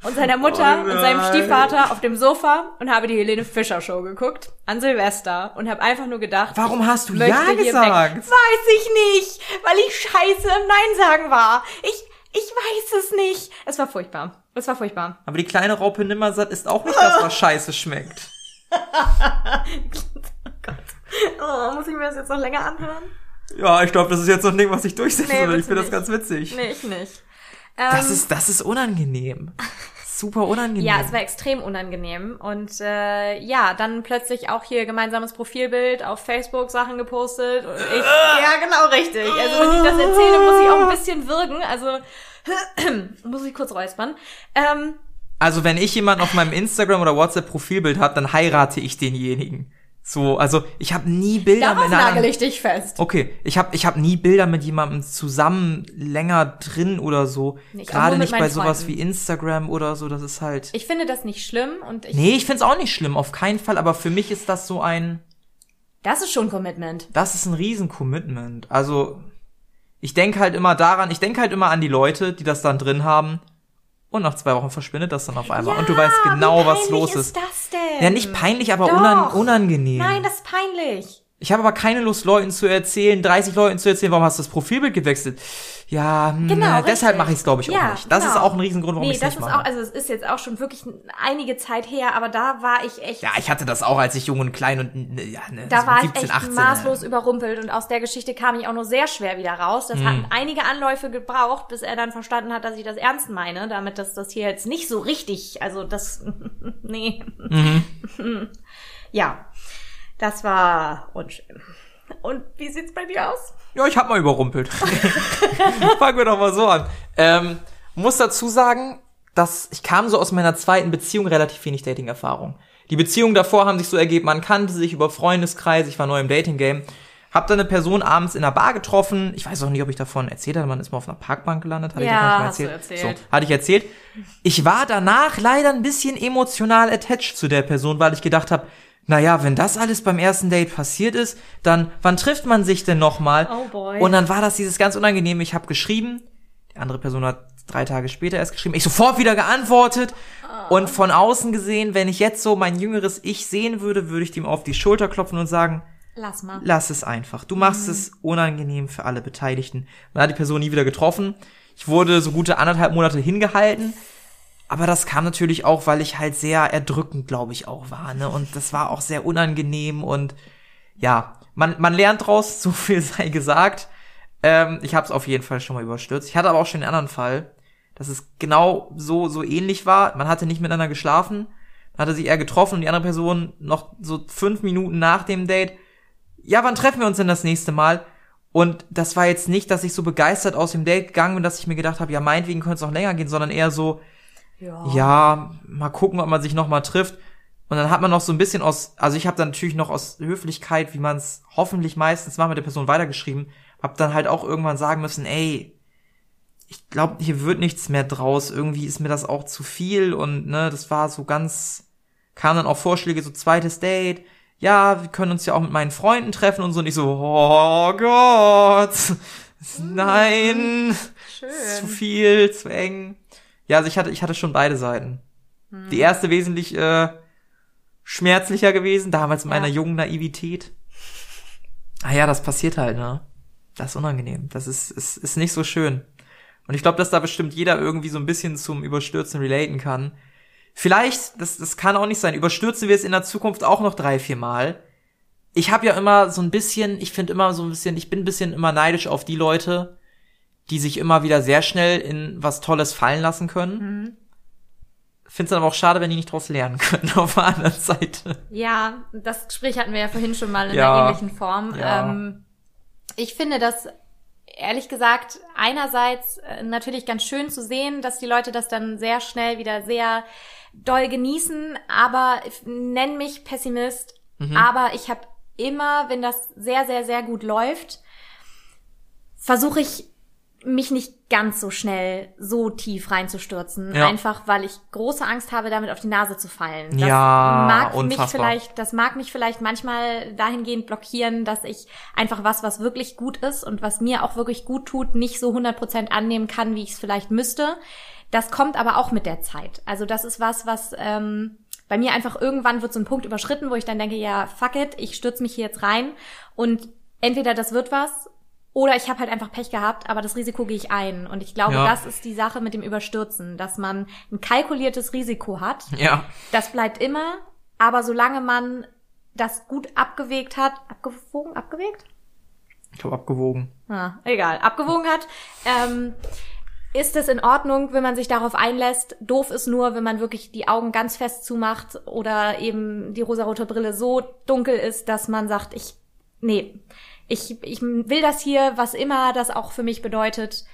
und seiner Mutter Oh und seinem. Stiefvater auf dem Sofa und habe die Helene Fischer Show geguckt an Silvester und habe einfach nur gedacht, Warum hast du Ja gesagt? Weiß ich nicht, weil ich scheiße im Nein sagen war. Ich ich weiß es nicht. Es war furchtbar. Es war furchtbar. Aber die kleine Raupe Nimmersatt ist auch nicht das, was scheiße schmeckt. Oh, muss ich mir das jetzt noch länger anhören? Ja, ich glaube, das ist jetzt so ein Ding, was ich durchsetzen Nee. Ich finde das ganz witzig. Nee, ich nicht. das ist, das ist unangenehm. Super unangenehm. Ja, es war extrem unangenehm. Und äh, ja, dann plötzlich auch hier gemeinsames Profilbild auf Facebook Sachen gepostet. Und ich, ja, genau richtig. Also wenn ich das erzähle, muss ich auch ein bisschen wirken. Also muss ich kurz räuspern. Ähm, Also wenn ich jemanden auf meinem Instagram oder WhatsApp Profilbild habe, dann heirate ich denjenigen. So, also ich habe nie Bilder darauf mit einer nagel ich dich fest. Okay, ich habe ich hab nie Bilder mit jemandem zusammen länger drin oder so. Nee, Gerade nicht bei meinen sowas Freunden. wie Instagram oder so, das ist halt Ich finde das nicht schlimm und ich, Nee, ich find's auch nicht schlimm, auf keinen Fall, aber für mich ist das so ein das ist schon Commitment. das ist ein riesen Commitment. Also ich denk halt immer daran, ich denk halt immer an die Leute, die das dann drin haben und nach zwei Wochen verschwindet das dann auf einmal und du weißt genau, was los ist. ist. das denn? Ja, nicht peinlich, aber unan unangenehm. Nein, das ist peinlich. Ich habe aber keine Lust, Leuten zu erzählen, 30 Leuten zu erzählen, warum hast du das Profilbild gewechselt. Ja, hm, Genau, deshalb mache ich es, glaube ich, Ja, auch nicht. Das genau. ist auch ein Riesengrund, warum nee, ich es das nicht mache. auch, also es ist jetzt auch schon wirklich einige Zeit her, aber da war ich echt, ja, ich hatte das auch, als ich jung und klein und ne, ja, ne, da so war 17, ich echt 18. maßlos überrumpelt und aus der Geschichte kam ich auch nur sehr schwer wieder raus. Das Mhm. hat einige Anläufe gebraucht, bis er dann verstanden hat, dass ich das ernst meine, damit das das hier jetzt nicht so richtig, also das, nee. Mhm. ja, das war unschön. Und wie sieht's bei dir aus? Ja, ich hab mal überrumpelt. Fangen wir doch mal so an. Ähm, muss dazu sagen, dass ich kam so aus meiner zweiten Beziehung relativ wenig Dating-Erfahrung. Die Beziehungen davor haben sich so ergeben, man kannte sich über Freundeskreis, ich war neu im Dating-Game. Hab dann eine Person abends in einer Bar getroffen. Ich weiß auch nicht, ob ich davon erzählt habe. Man ist mal auf einer Parkbank gelandet. Hatte ich Ja, davon schon hast du erzählt? erzählt. So, hatte ich erzählt. Ich war danach leider ein bisschen emotional attached zu der Person, weil ich gedacht habe, naja, wenn das alles beim ersten Date passiert ist, dann wann trifft man sich denn nochmal? Oh boy. Und dann war das dieses ganz unangenehme, ich habe geschrieben, die andere Person hat drei Tage später erst geschrieben, ich sofort wieder geantwortet und von außen gesehen, wenn ich jetzt so mein jüngeres Ich sehen würde, würde ich dem auf die Schulter klopfen und sagen, Lass mal. lass es einfach. Du machst es unangenehm für alle Beteiligten. Man hat die Person nie wieder getroffen. Ich wurde so gute anderthalb Monate hingehalten. Aber das kam natürlich auch, weil ich halt sehr erdrückend, glaube ich, auch war. Ne? Und das war auch sehr unangenehm. Und ja, man, man lernt draus, so viel sei gesagt. Ähm, ich habe es auf jeden Fall schon mal überstürzt. Ich hatte aber auch schon den anderen Fall, dass es genau so, so ähnlich war. Man hatte nicht miteinander geschlafen, man hatte sich eher getroffen und die andere Person noch so fünf Minuten nach dem Date ja, wann treffen wir uns denn das nächste Mal? Und das war jetzt nicht, dass ich so begeistert aus dem Date gegangen bin, dass ich mir gedacht habe, ja, meinetwegen könnte es auch länger gehen, sondern eher so, Ja. ja, mal gucken, ob man sich noch mal trifft. Und dann hat man noch so ein bisschen aus, also ich habe dann natürlich noch aus Höflichkeit, wie man es hoffentlich meistens macht, mit der Person weitergeschrieben, hab dann halt auch irgendwann sagen müssen, ey, ich glaube, hier wird nichts mehr draus. Irgendwie ist mir das auch zu viel und ne, das war so ganz, kamen dann auch Vorschläge, so zweites Date. Ja, wir können uns ja auch mit meinen Freunden treffen und so. Und ich so, oh Gott, nein, zu Schön. viel, zu eng. Ja, also ich hatte, ich hatte schon beide Seiten. Die erste wesentlich äh, schmerzlicher gewesen, damals in meiner Ja. jungen Naivität. Ah ja, das passiert halt, ne? Das ist unangenehm. Das ist, ist, ist nicht so schön. Und ich glaube, dass da bestimmt jeder irgendwie so ein bisschen zum Überstürzen relaten kann. Vielleicht, das, das kann auch nicht sein, überstürzen wir es in der Zukunft auch noch drei, vier Mal. Ich habe ja immer so ein bisschen, ich finde immer so ein bisschen, ich bin ein bisschen immer neidisch auf die Leute, die sich immer wieder sehr schnell in was Tolles fallen lassen können. Find's dann aber auch schade, wenn die nicht draus lernen können auf der anderen Seite. Ja, das Gespräch hatten wir ja vorhin schon mal in Ja. einer ähnlichen Form. Ja. Ähm, ich finde das ehrlich gesagt einerseits äh, natürlich ganz schön zu sehen, dass die Leute das dann sehr schnell wieder sehr doll genießen, aber ich nenn mich Pessimist, Mhm. aber ich habe immer, wenn das sehr, sehr, sehr gut läuft, versuche ich mich nicht ganz so schnell so tief reinzustürzen, Ja. einfach weil ich große Angst habe, damit auf die Nase zu fallen. Das Ja, mag mich unfassbar. vielleicht, das mag mich vielleicht manchmal dahingehend blockieren, dass ich einfach was, was wirklich gut ist und was mir auch wirklich gut tut, nicht so 100% annehmen kann, wie ich es vielleicht müsste. Das kommt aber auch mit der Zeit. Also das ist was, was ähm, bei mir einfach irgendwann wird so ein Punkt überschritten, wo ich dann denke, ja, fuck it, ich stürze mich hier jetzt rein und entweder das wird was oder ich habe halt einfach Pech gehabt, aber das Risiko gehe ich ein. Und ich glaube, Ja. das ist die Sache mit dem Überstürzen, dass man ein kalkuliertes Risiko hat. Ja. Das bleibt immer, aber solange man das gut abgewegt hat, abgewogen, abgewegt? Ich glaube abgewogen. Ah, egal, abgewogen hat, ähm, ist es in Ordnung, wenn man sich darauf einlässt. Doof ist nur, wenn man wirklich die Augen ganz fest zumacht oder eben die rosarote Brille so dunkel ist, dass man sagt, ich, nee, ich, ich will das hier, was immer das auch für mich bedeutet.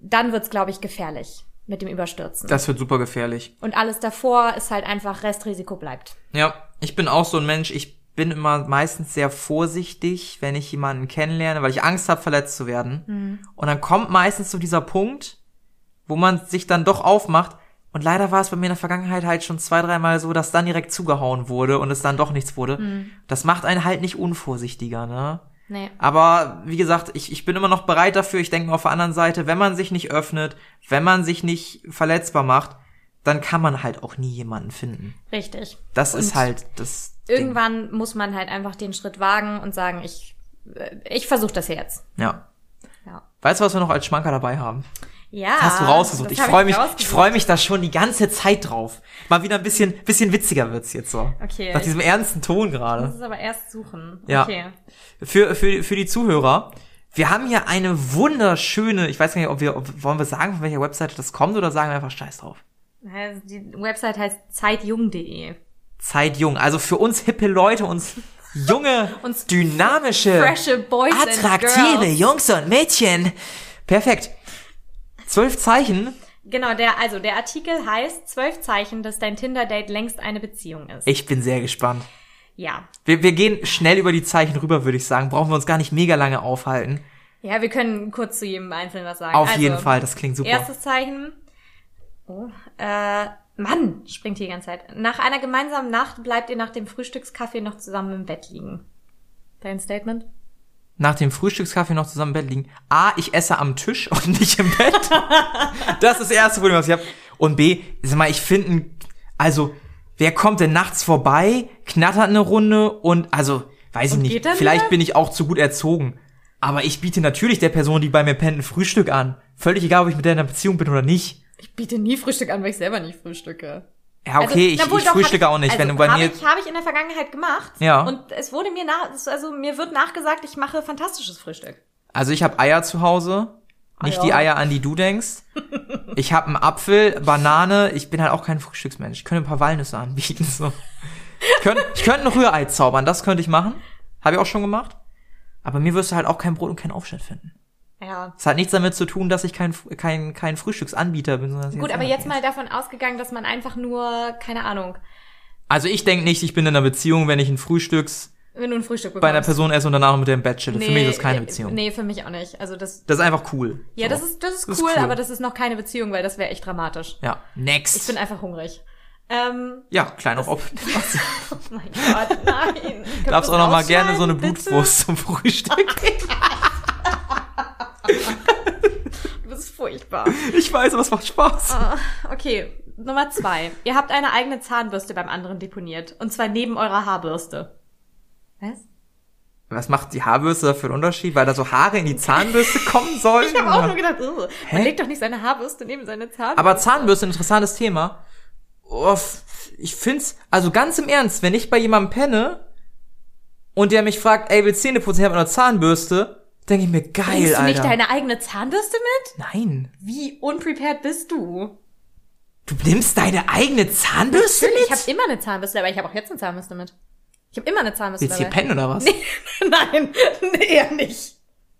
Dann wird's, glaube ich, gefährlich mit dem Überstürzen. Das wird super gefährlich. Und alles davor ist halt einfach Restrisiko bleibt. Ja, ich bin auch so ein Mensch, ich bin immer meistens sehr vorsichtig, wenn ich jemanden kennenlerne, weil ich Angst habe, verletzt zu werden. Mhm. Und dann kommt meistens so dieser Punkt, wo man sich dann doch aufmacht. Und leider war es bei mir in der Vergangenheit halt schon zwei, dreimal so, dass dann direkt zugehauen wurde und es dann doch nichts wurde. Mhm. Das macht einen halt nicht unvorsichtiger, ne? Nee. Aber wie gesagt, ich, ich bin immer noch bereit dafür. Ich denke mir auf der anderen Seite, wenn man sich nicht öffnet, wenn man sich nicht verletzbar macht, dann kann man halt auch nie jemanden finden. Richtig. Das Und ist halt das. Ding. Irgendwann muss man halt einfach den Schritt wagen und sagen, ich, äh, ich versuche das jetzt. Ja. Ja. Weißt du, was wir noch als Schmanker dabei haben? Ja. Das hast du rausgesucht. das Ich freue mich, ich freue mich da schon die ganze Zeit drauf. Mal wieder ein bisschen, bisschen witziger wird's jetzt so. Okay. Nach diesem ernsten Ton gerade. es aber erst suchen. Ja. Okay. Für, für, für die Zuhörer. Wir haben hier eine wunderschöne, ich weiß gar nicht, ob wir, ob, wollen wir sagen, von welcher Webseite das kommt oder sagen wir einfach Scheiß drauf? Also Die Website heißt zeitjung.de. Zeitjung. Also für uns hippe Leute, uns junge, Uns dynamische, freshe Boys and attraktive. Jungs und Mädchen. Perfekt. Zwölf Zeichen. Genau, der, also der Artikel heißt zwölf Zeichen, dass dein Tinder-Date längst eine Beziehung ist. Ich bin sehr gespannt. Ja. Wir, wir gehen schnell über die Zeichen rüber, würde ich sagen. Brauchen wir uns gar nicht mega lange aufhalten. Ja, wir können kurz zu jedem Einzelnen was sagen. Auf also, jeden Fall, das klingt super. Erstes Zeichen. Oh, äh, Mann, springt hier die ganze Zeit. Nach einer gemeinsamen Nacht bleibt ihr nach dem Frühstückskaffee noch zusammen im Bett liegen. Dein Statement? Nach dem Frühstückskaffee noch zusammen im Bett liegen. A, ich esse am Tisch und nicht im Bett. das ist das erste Problem, was ich habe. Und B, sag mal, ich finde, also, wer kommt denn nachts vorbei, knattert eine Runde und, also, weiß Und ich nicht, vielleicht wieder? bin ich auch zu gut erzogen. Aber ich biete natürlich der Person, die bei mir pennt, ein Frühstück an. Völlig egal, ob ich mit der in einer Beziehung bin oder nicht. Ich biete nie Frühstück an, weil ich selber nicht frühstücke. Ja, okay, ich, Also, wohl, ich doch, frühstücke auch nicht. Also, wenn du bei hab mir. Ich, habe ich in der Vergangenheit gemacht. Ja. Und es wurde mir nach, also mir wird nachgesagt, ich mache fantastisches Frühstück. Also ich habe Eier zu Hause. Nicht Eier. die Eier, an die du denkst. Ich habe einen Apfel, Banane. Ich bin halt auch kein Frühstücksmensch. Ich könnte ein paar Walnüsse anbieten. So. Ich könnte ich könnte ein Rührei zaubern. Das könnte ich machen. Habe ich auch schon gemacht. Aber mir wirst du halt auch kein Brot und keinen Aufschnitt finden. Ja. Das hat nichts damit zu tun, dass ich kein, kein, kein Frühstücksanbieter bin. Sondern Gut, jetzt aber jetzt mal davon ausgegangen, dass man einfach nur, keine Ahnung, Also ich denke nicht, ich bin in einer Beziehung, wenn ich ein Frühstücks wenn du ein Frühstück bekommst. bei einer Person esse und danach mit der im Bett chille. Für mich ist das keine Beziehung. Nee, für mich auch nicht. Also das, Das ist einfach cool. ja, So. das ist, das ist, Das cool, ist cool. aber das ist noch keine Beziehung, weil das wäre echt dramatisch. Ja, next. Ich bin einfach hungrig. Ähm, ja, kleiner Rob. oh mein Gott, nein. Darfst auch noch mal gerne so eine? Blutwurst zum Frühstück. Du bist furchtbar. Ich weiß, aber es macht Spaß. Ah, Okay, Nummer zwei. Ihr habt eine eigene Zahnbürste beim anderen deponiert. Und zwar neben eurer Haarbürste. Was? Was macht die Haarbürste für einen Unterschied? Weil da so Haare in die Zahnbürste kommen sollen? Ich habe auch nur gedacht, oh, Hä? man legt doch nicht seine Haarbürste neben seine Zahnbürste. aber Zahnbürste, ein interessantes Thema. Oh, ich find's, also ganz im Ernst, wenn ich bei jemandem penne und der mich fragt, ey, willst du Zähne putzen? Ich hab eine Zahnbürste, denke ich mir, geil, Bringst du Alter. nicht deine eigene Zahnbürste mit? Nein. Wie unprepared bist du? Du nimmst deine eigene Zahnbürste Natürlich, mit? ich habe immer eine Zahnbürste, aber ich habe auch jetzt eine Zahnbürste mit. Ich habe immer eine Zahnbürste Willst du hier dabei. pennen oder was? Nein, nee, eher nicht.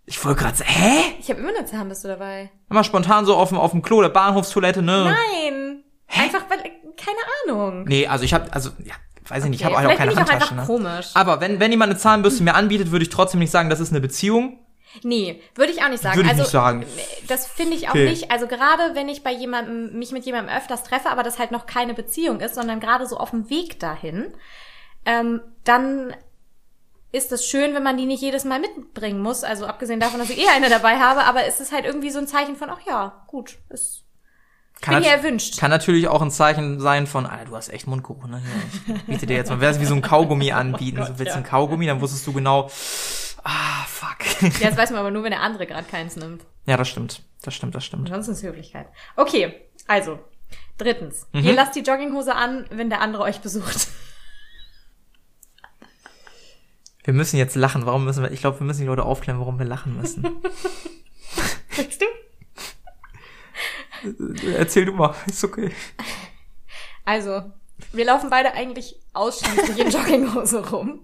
Ich wollte gerade sagen, hä? Ich habe immer eine Zahnbürste dabei. Mal spontan so auf dem, auf dem Klo der Bahnhofstoilette, ne? Nein. Einfach weil, keine Ahnung. Nee, also ich habe, also, ja, weiß ich nicht, ich habe auch keine Handtasche, einfach ne? komisch. Aber wenn, wenn jemand eine Zahnbürste mir anbietet, würde ich trotzdem nicht sagen, das ist eine Beziehung. Nee, würde ich auch nicht sagen. Würde ich also, nicht sagen. Das finde ich auch Okay. nicht. Also gerade wenn ich bei jemandem, mich mit jemandem öfters treffe, aber das halt noch keine Beziehung ist, sondern gerade so auf dem Weg dahin, ähm, dann ist es schön, wenn man die nicht jedes Mal mitbringen muss. Also abgesehen davon, dass ich eh eine dabei habe, aber es ist halt irgendwie so ein Zeichen von, ach ja, gut, ist Kann, bin erwünscht. kann natürlich auch ein Zeichen sein von, Alter, du hast echt Mundgeruch, ne? Ich biete dir jetzt mal, wär's wie so ein Kaugummi anbieten. so willst du ein Kaugummi, dann wusstest du genau, ah, fuck. Ja, das weiß man aber nur, wenn der andere gerade keins nimmt. ja, das stimmt. Das stimmt, das stimmt. Ansonsten ist Höflichkeit. Okay, also, drittens. Mhm. Ihr lasst die Jogginghose an, wenn der andere euch besucht. Wir müssen jetzt lachen. Warum müssen wir, ich glaube, wir müssen die Leute aufklären, warum wir lachen müssen. Willst du? Erzähl du mal, ist okay. Also, wir laufen beide eigentlich ausschließlich in Jogginghose rum,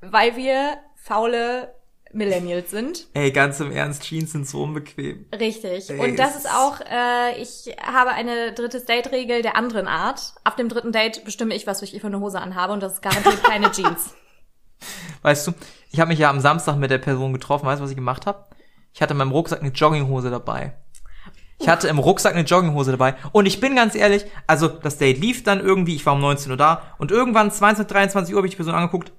weil wir faule Millennials sind. Ey, ganz im Ernst, Jeans sind so unbequem. Richtig. Ey, Und das ist auch, äh, ich habe eine drittes Date-Regel der anderen Art. Ab dem dritten Date bestimme ich, was ich für eine Hose anhabe und das ist garantiert keine Jeans. Weißt du, ich habe mich ja am Samstag mit der Person getroffen. Weißt du, was ich gemacht habe? Ich hatte in meinem Rucksack eine Jogginghose dabei. Ich hatte im Rucksack eine Jogginghose dabei. Und ich bin ganz ehrlich, also das Date lief dann irgendwie, ich war um 19 Uhr da und irgendwann 22, 23 Uhr habe ich die Person angeguckt.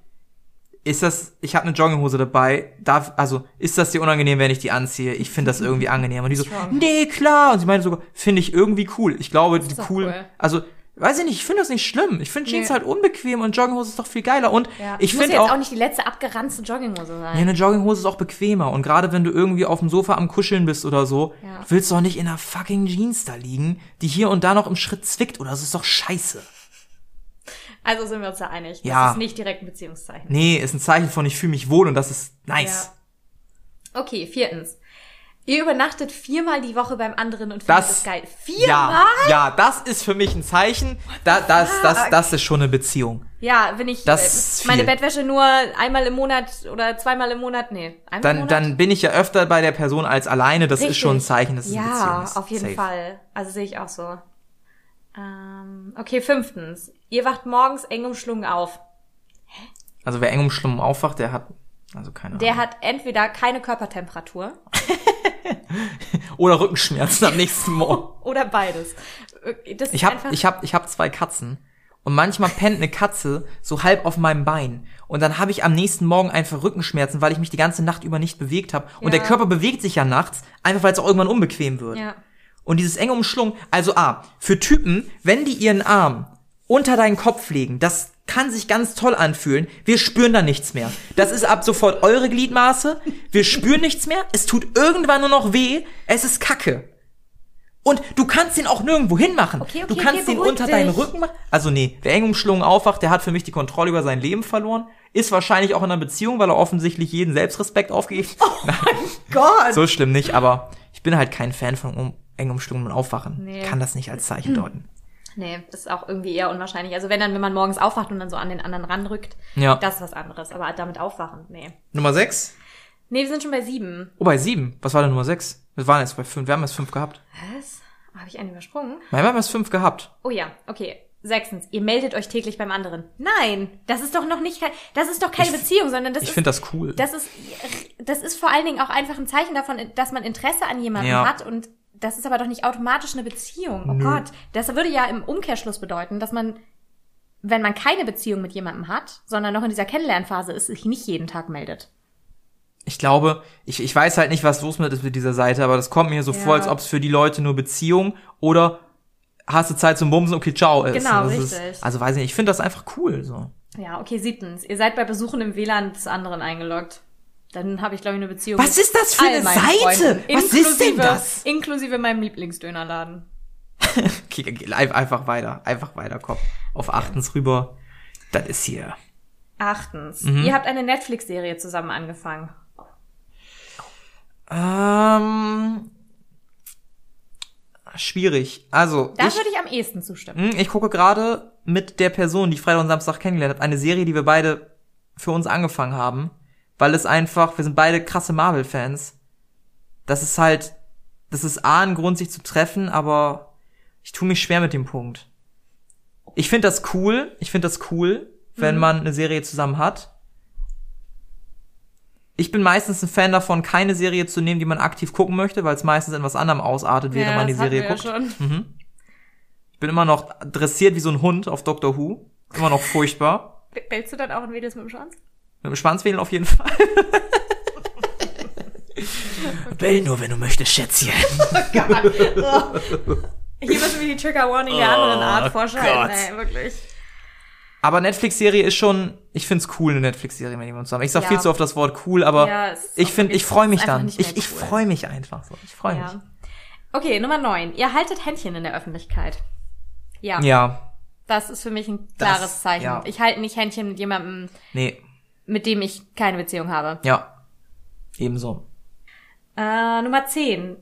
Ist das, ich habe eine Jogginghose dabei, darf, also ist das dir unangenehm, wenn ich die anziehe? Ich finde das irgendwie angenehm. Und die so, Schon. nee, klar. Und sie meinte sogar, finde ich irgendwie cool. Ich glaube, die cool, cool. also weiß ich nicht, ich finde das nicht schlimm. Ich finde Jeans Nee. halt unbequem und Jogginghose ist doch viel geiler. Und Ja. ich Muss finde jetzt auch, auch nicht die letzte abgeranzte Jogginghose sein. ja, eine Jogginghose ist auch bequemer. Und gerade wenn du irgendwie auf dem Sofa am Kuscheln bist oder so, Ja. willst du doch nicht in einer fucking Jeans da liegen, die hier und da noch im Schritt zwickt oder so. Das ist doch scheiße. Also sind wir uns da einig. Das Ja. ist nicht direkt ein Beziehungszeichen. Nee, ist ein Zeichen von ich fühle mich wohl und das ist nice. Okay, viertens. Ihr übernachtet viermal die Woche beim anderen und findet Das- es geil. Ja, Viermal? ja, das ist für mich ein Zeichen. Da, das, das, das ist schon eine Beziehung. Ja, wenn ich Das äh, ist meine. Bettwäsche nur einmal im Monat oder zweimal im Monat, nee, einmal im Dann, Monat. dann bin ich ja öfter bei der Person als alleine. Das ist Richtig. schon ein Zeichen, dass es eine Beziehung Ja, ist. auf jeden Safe. Fall. Also sehe ich auch so. Ähm, okay, fünftens. Ihr wacht morgens eng umschlungen auf. Also wer eng umschlungen aufwacht, der hat, also keine Der Ahnung. hat entweder keine Körpertemperatur Oder Rückenschmerzen am nächsten Morgen. oder beides. Das ist Ich habe ich hab, ich hab zwei Katzen. Und manchmal pennt eine Katze so halb auf meinem Bein. Und dann habe ich am nächsten Morgen einfach Rückenschmerzen, weil ich mich die ganze Nacht über nicht bewegt habe. Und Ja. der Körper bewegt sich ja nachts, einfach weil es auch irgendwann unbequem wird. ja. Und dieses enge Umschlung, also A, für Typen, wenn die ihren Arm unter deinen Kopf legen, das kann sich ganz toll anfühlen. Wir spüren da nichts mehr. Das ist ab sofort eure Gliedmaße. Wir spüren nichts mehr. Es tut irgendwann nur noch weh. Es ist Kacke. Und du kannst den auch nirgendwo hinmachen. Okay, okay, du kannst okay, den unter deinen dich. Rücken machen. Also nee, wer eng umschlungen aufwacht, der hat für mich die Kontrolle über sein Leben verloren. Ist wahrscheinlich auch in einer Beziehung, weil er offensichtlich jeden Selbstrespekt aufgegeben hat. Gott! So schlimm nicht, aber ich bin halt kein Fan von um, eng umschlungen Aufwachen. Nee. Kann das nicht als Zeichen deuten. Nee, das ist auch irgendwie eher unwahrscheinlich. Also wenn dann, wenn man morgens aufwacht und dann so an den anderen ranrückt, Ja. das ist was anderes. Aber damit aufwachen, nee. Nummer 6? Nee, wir sind schon bei sieben. Oh, bei 7. Was war denn Nummer 6? Wir waren jetzt bei 5. Wir haben erst 5 gehabt. Was? Habe ich einen übersprungen? Nein, wir haben erst 5 gehabt. Oh ja, okay. Sechstens, ihr meldet euch täglich beim anderen. Nein, das ist doch noch nicht, kein- das ist doch keine Ich- Beziehung, sondern das Ich ist, finde das cool. das ist, das ist vor allen Dingen auch einfach ein Zeichen davon, dass man Interesse an jemandem Ja. hat und das ist aber doch nicht automatisch eine Beziehung. Oh Nö. Gott, das würde ja im Umkehrschluss bedeuten, dass man, wenn man keine Beziehung mit jemandem hat, sondern noch in dieser Kennenlernphase ist, sich nicht jeden Tag meldet. ich glaube, ich, ich weiß halt nicht, was los mit ist mit dieser Seite, aber das kommt mir so Ja. vor, als ob es für die Leute nur Beziehung oder hast du Zeit zum Bumsen, okay, ciao ist. Genau, das richtig. Ist, also weiß ich nicht, ich finde das einfach cool, so. Ja, okay, siebtens, ihr seid bei Besuchen im WLAN des anderen eingeloggt. Dann habe ich, glaube ich, eine Beziehung. Was ist das für eine Seite? Freunden, Was ist denn inklusive- das? Inklusive meinem Lieblingsdönerladen. Okay, okay, einfach weiter, einfach weiter, komm. Auf achtens rüber. Das ist hier. Achtens. Mhm. Ihr habt eine Netflix-Serie zusammen angefangen. Ähm, schwierig. Also, Da ich, würde ich am ehesten zustimmen. Hm, Ich gucke gerade mit der Person, die ich Freitag und Samstag kennengelernt habe, eine Serie, die wir beide für uns angefangen haben, weil es einfach, wir sind beide krasse Marvel-Fans. Das ist halt, das ist A, ein Grund, sich zu treffen, aber ich tue mich schwer mit dem Punkt. Ich finde das cool, ich finde das cool, wenn man eine Serie zusammen hat. Ich bin meistens ein Fan davon, keine Serie zu nehmen, die man aktiv gucken möchte, weil es meistens in was anderem ausartet, während man die Serie guckt. Ja schon. Ich bin immer noch dressiert wie so ein Hund auf Doctor Who. Immer noch furchtbar. Bellst du dann auch ein Mädels mit dem Schwanz? Mit dem Schwanzwedeln auf jeden Fall. Bell nur, wenn du möchtest, Schätzchen. Hier müssen wir die Trigger Warning der anderen Art Oh Gott. ey, wirklich. Aber Netflix-Serie ist schon, ich find's cool, eine Netflix-Serie mit jemandem zusammen. Ich sag Ja. viel zu oft das Wort cool, aber Ja, ich finde, ich freue mich dann. Ich, ich cool. freue mich einfach so. Ich freue mich. Ja. Okay, Nummer neun. Ihr haltet Händchen in der Öffentlichkeit. Ja, Ja. das ist für mich ein klares Das- Zeichen. Ich halte nicht Händchen mit jemandem, Nee. Mit dem ich keine Beziehung habe. Ja. Ebenso. Äh, Nummer 10.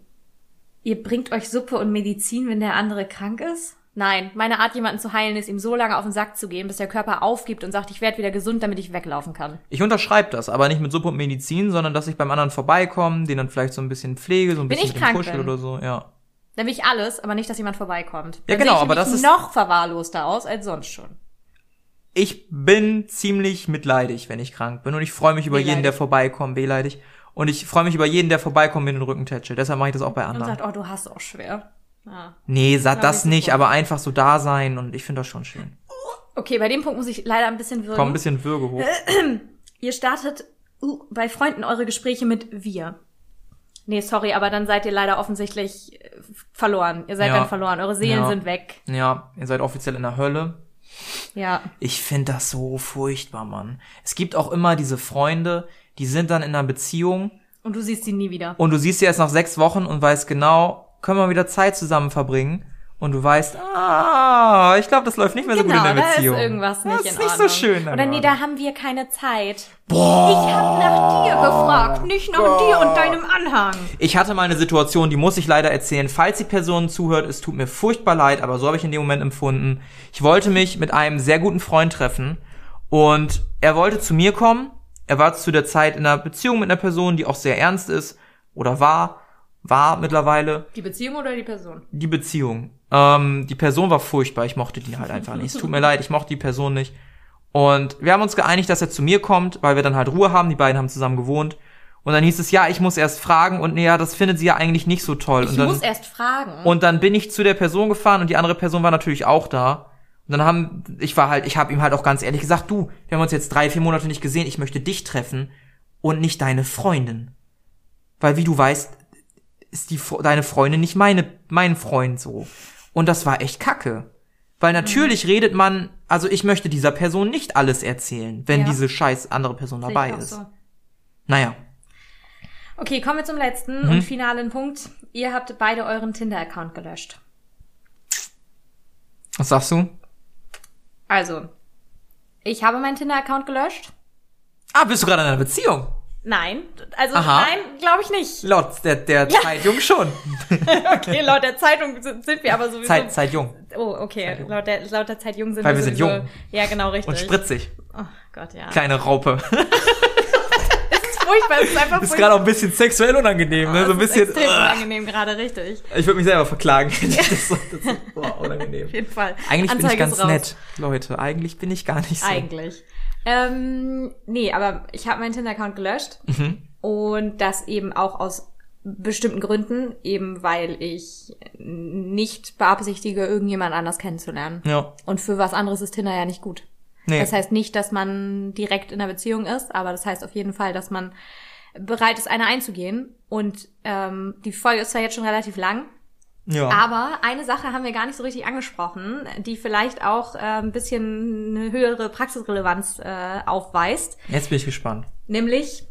Ihr bringt euch Suppe und Medizin, wenn der andere krank ist? Nein, meine Art, jemanden zu heilen, ist ihm so lange auf den Sack zu gehen, bis der Körper aufgibt und sagt, ich werde wieder gesund, damit ich weglaufen kann. Ich unterschreibe das, aber nicht mit Suppe und Medizin, sondern dass ich beim anderen vorbeikomme, den dann vielleicht so ein bisschen pflege, so ein Wenn bisschen ich mit dem Kuschel bin. oder so, ja. Dann will ich alles, aber nicht, dass jemand vorbeikommt. Ja, Dann genau, sehe ich aber das ist- noch verwahrloster aus als sonst schon. Ich bin ziemlich mitleidig, wenn ich krank bin und ich freue mich über jeden, Wehleidig. der vorbeikommt, wehleidig. Und ich freue mich über jeden, der vorbeikommt mit den Rücken tätschelt. Deshalb mache ich das auch bei Und anderen. sagt, oh, du hast auch schwer. Ja. Nee, sa- Ja, das nicht, gut. aber einfach so da sein und ich finde das schon schön. Okay, bei dem Punkt muss ich leider ein bisschen würgen. Komm, ein bisschen Würge hoch. Ihr startet uh, bei Freunden eure Gespräche mit wir. Nee, sorry, aber dann seid ihr leider offensichtlich äh, verloren. Ihr seid Ja. dann verloren. Eure Seelen Ja. sind weg. Ja, ihr seid offiziell in der Hölle. Ja. Ich finde das so furchtbar, Mann. Es gibt auch immer diese Freunde, die sind dann in einer Beziehung Und du siehst sie nie wieder. und du siehst sie erst nach sechs Wochen und weißt genau, können wir wieder Zeit zusammen verbringen. Und du weißt, ah, ich glaube, das läuft nicht mehr so gut in der Genau, da ist Beziehung. irgendwas nicht das in ist nicht Ordnung. so schön. Oder nee, da haben wir keine Zeit. Boah. Ich hab nach dir gefragt, nicht nach dir und deinem Anhang. Ich hatte mal eine Situation, die muss ich leider erzählen. Falls die Person zuhört, es tut mir furchtbar leid, aber so habe ich in dem Moment empfunden. Ich wollte mich mit einem sehr guten Freund treffen und er wollte zu mir kommen. Er war zu der Zeit in einer Beziehung mit einer Person, die auch sehr ernst ist oder war, war mittlerweile Die Beziehung oder die Person? die Beziehung. Ähm, die Person war furchtbar, ich mochte die halt einfach nicht. Es tut mir leid, ich mochte die Person nicht. Und wir haben uns geeinigt, dass er zu mir kommt, weil wir dann halt Ruhe haben. Die beiden haben zusammen gewohnt. Und dann hieß es, ja, ich muss erst fragen und nee, ja, das findet sie ja eigentlich nicht so toll. Ich und dann, muss erst fragen. und dann bin ich zu der Person gefahren und die andere Person war natürlich auch da. Und dann haben, ich war halt, ich habe ihm halt auch ganz ehrlich gesagt, du, wir haben uns jetzt drei, vier Monate nicht gesehen, ich möchte dich treffen und nicht deine Freundin. Weil wie du weißt, ist die, deine Freundin nicht meine, mein Freund so. Und das war echt kacke. Weil natürlich redet man, also ich möchte dieser Person nicht alles erzählen, wenn Ja. diese scheiß andere Person Sehe dabei ist. so. Naja. Okay, kommen wir zum letzten Mhm. und finalen Punkt. Ihr habt beide euren Tinder-Account gelöscht. Was sagst du? Also, ich habe meinen Tinder-Account gelöscht. Ah, bist du gerade in einer Beziehung? Nein, also Aha. nein, glaube ich nicht. Laut der, der Zeitjung schon. Okay, laut der Zeitung sind, sind wir aber sowieso. Zeit, Zeitjung. Oh, okay. Zeitung. Laut der, laut der Zeit jung sind Weil wir wir sind jung. Ja, genau, richtig. Und spritzig. Oh Gott, ja. Kleine Raupe. Es ist furchtbar, es ist einfach Ist furchtbar. gerade auch ein bisschen sexuell unangenehm, ne? So ein Es ist bisschen. extrem Ugh. unangenehm gerade, richtig. Ich würde mich selber verklagen. Das ist so, das ist, boah, unangenehm. Auf jeden Fall. Eigentlich bin ich Anzeige ganz ist raus. nett, Leute. Eigentlich bin ich gar nicht so. Eigentlich. Ähm, nee, aber ich habe meinen Tinder-Account gelöscht. Mhm. Und das eben auch aus bestimmten Gründen, eben weil ich nicht beabsichtige, irgendjemand anders kennenzulernen. Ja. Und für was anderes ist Tinder ja nicht gut. Nee. Das heißt nicht, dass man direkt in einer Beziehung ist, aber das heißt auf jeden Fall, dass man bereit ist, eine einzugehen. Und ähm, die Folge ist zwar jetzt schon relativ lang, ja. aber eine Sache haben wir gar nicht so richtig angesprochen, die vielleicht auch äh, ein bisschen eine höhere Praxisrelevanz äh, aufweist, Jetzt bin ich gespannt. nämlich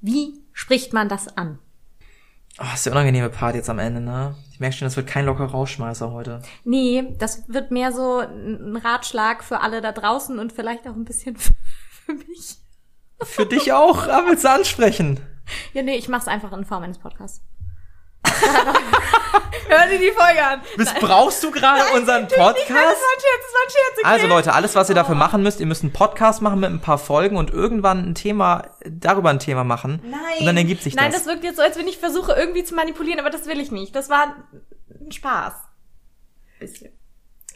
wie spricht man das an? Oh, ist der unangenehme Part jetzt am Ende, ne? Ich merke schon, das wird kein lockerer Rausschmeißer heute. Nee, das wird mehr so ein Ratschlag für alle da draußen und vielleicht auch ein bisschen für mich. Für dich auch, aber willst du ansprechen? Ja, nee, ich mach's einfach in Form eines Podcasts. Hör dir die Folge an. Missbrauchst du gerade unseren Das war ein Podcast? Scherz, das war ein Scherz, okay? Also Leute, alles, was ihr dafür machen müsst, ihr müsst einen Podcast machen mit ein paar Folgen und irgendwann ein Thema, darüber ein Thema machen. Nein. Und dann ergibt sich Nein, das. das wirkt jetzt so, als wenn ich versuche, irgendwie zu manipulieren, aber das will ich nicht. Das war ein Spaß. Bisschen.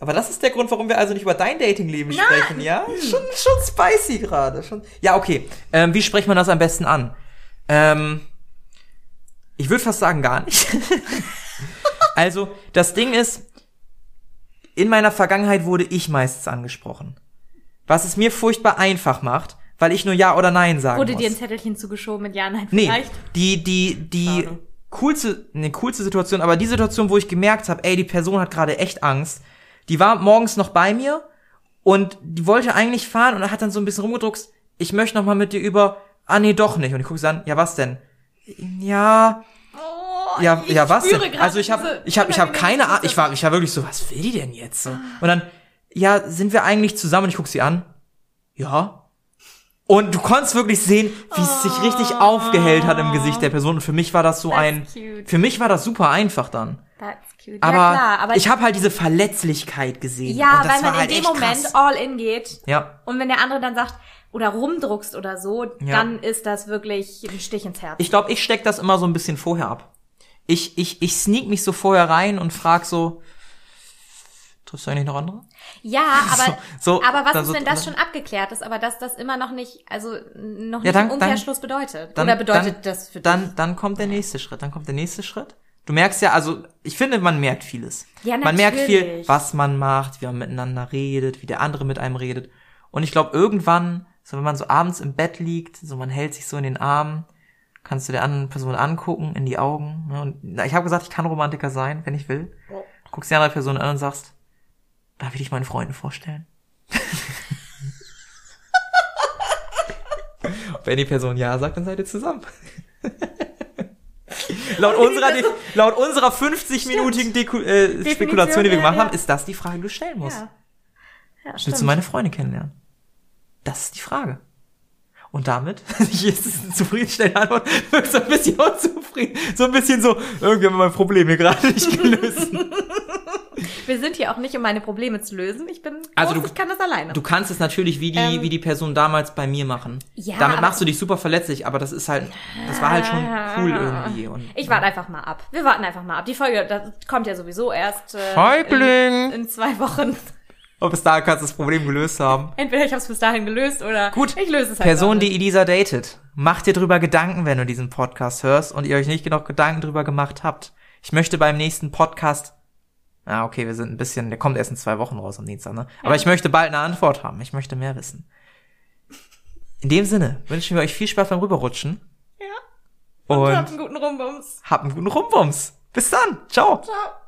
Aber das ist der Grund, warum wir also nicht über dein Datingleben sprechen, ja? Schon, schon spicy gerade. Schon. Ja, okay. Ähm, wie spricht man das am besten an? Ähm, ich würde fast sagen, gar nicht. also, das Ding ist, in meiner Vergangenheit wurde ich meistens angesprochen. Was es mir furchtbar einfach macht, weil ich nur Ja oder Nein sagen Wurde muss. dir ein Zettelchen zugeschoben mit Ja, nein, Nee, vielleicht? die, die, die Schade. coolste, ne, coolste Situation, aber die Situation, wo ich gemerkt habe, ey, die Person hat gerade echt Angst. Die war morgens noch bei mir und die wollte eigentlich fahren und hat dann so ein bisschen rumgedruckst, ich möchte noch mal mit dir über, ah nee, doch nicht. Und ich gucke sie an, ja, was denn? Ja, ja, ich ja, was denn? Also ich habe ich habe ich habe keine Ahnung, ich war ich war wirklich so, was will die denn jetzt so? Und dann ja, sind wir eigentlich zusammen und ich guck sie an. Ja. Und du konntest wirklich sehen, wie es sich richtig aufgehellt hat im Gesicht der Person. Und für mich war das so That's ein, cute. für mich war das super einfach dann. That's cute. Aber, ja, klar, aber ich habe halt diese Verletzlichkeit gesehen. ja, weil man halt in dem Moment krass. all in geht. Ja, Und wenn der andere dann sagt, oder rumdruckst oder so, Ja. dann ist das wirklich ein Stich ins Herz. ich glaube, ich steck das immer so ein bisschen vorher ab. Ich, ich, ich sneak mich so vorher rein und frag so, triffst du eigentlich noch andere? ja, aber, So- so, aber was dann ist, so- wenn das schon abgeklärt ist, aber dass das immer noch nicht, also noch nicht dann- im Umkehrschluss bedeutet? Dann, oder bedeutet dann, das für dich? dann, dann kommt der nächste Schritt. Dann kommt der nächste Schritt. Du merkst ja, also ich finde, man merkt vieles. Ja, man merkt viel, natürlich. was man macht, wie man miteinander redet, wie der andere mit einem redet. Und ich glaube, irgendwann, so wenn man so abends im Bett liegt, so man hält sich so in den Armen, kannst du der anderen Person angucken, in die Augen. Ne? Und na, ich habe gesagt, ich kann Romantiker sein, wenn ich will. Guckst die andere Person an und sagst, darf ich dich meinen Freunden vorstellen? wenn die Person ja sagt, dann seid ihr zusammen. laut, unserer, laut unserer 50-minütigen Deku äh, Spekulation, die wir ja, gemacht ja. haben, ist das die Frage, die du stellen musst. ja. Ja, Willst stimmt. du meine Freunde kennenlernen? Das ist die Frage. Und damit, hier ist es eine zufriedenstellende Antwort, so ein bisschen unzufrieden. So ein bisschen so, irgendwie haben wir mein Problem hier gerade nicht gelöst. Wir sind hier auch nicht, um meine Probleme zu lösen. Ich bin Also groß, du- ich kann das alleine. Du kannst es natürlich wie die, Ähm. wie die Person damals bei mir machen. Ja, Damit machst du dich super verletzlich, aber das ist halt, das war halt schon cool irgendwie. Und, Ich warte einfach mal ab. Wir warten einfach mal ab. Die Folge, das kommt ja sowieso erst äh, in, in zwei Wochen. Und bis dahin kannst du das Problem gelöst haben. Entweder ich habe es bis dahin gelöst oder Gut, ich löse es halt Person, die. Elisa datet. Macht dir drüber Gedanken, wenn du diesen Podcast hörst und ihr euch nicht genug Gedanken drüber gemacht habt. Ich möchte beim nächsten Podcast, ah, okay, wir sind ein bisschen, der kommt erst in zwei Wochen raus am Dienstag, ne? Aber ich möchte bald eine Antwort haben. Ich möchte mehr wissen. In dem Sinne wünschen wir euch viel Spaß beim Rüberrutschen Ja. Und und habt einen guten Rumbums. habt einen guten Rumbums. Bis dann. Ciao. Ciao.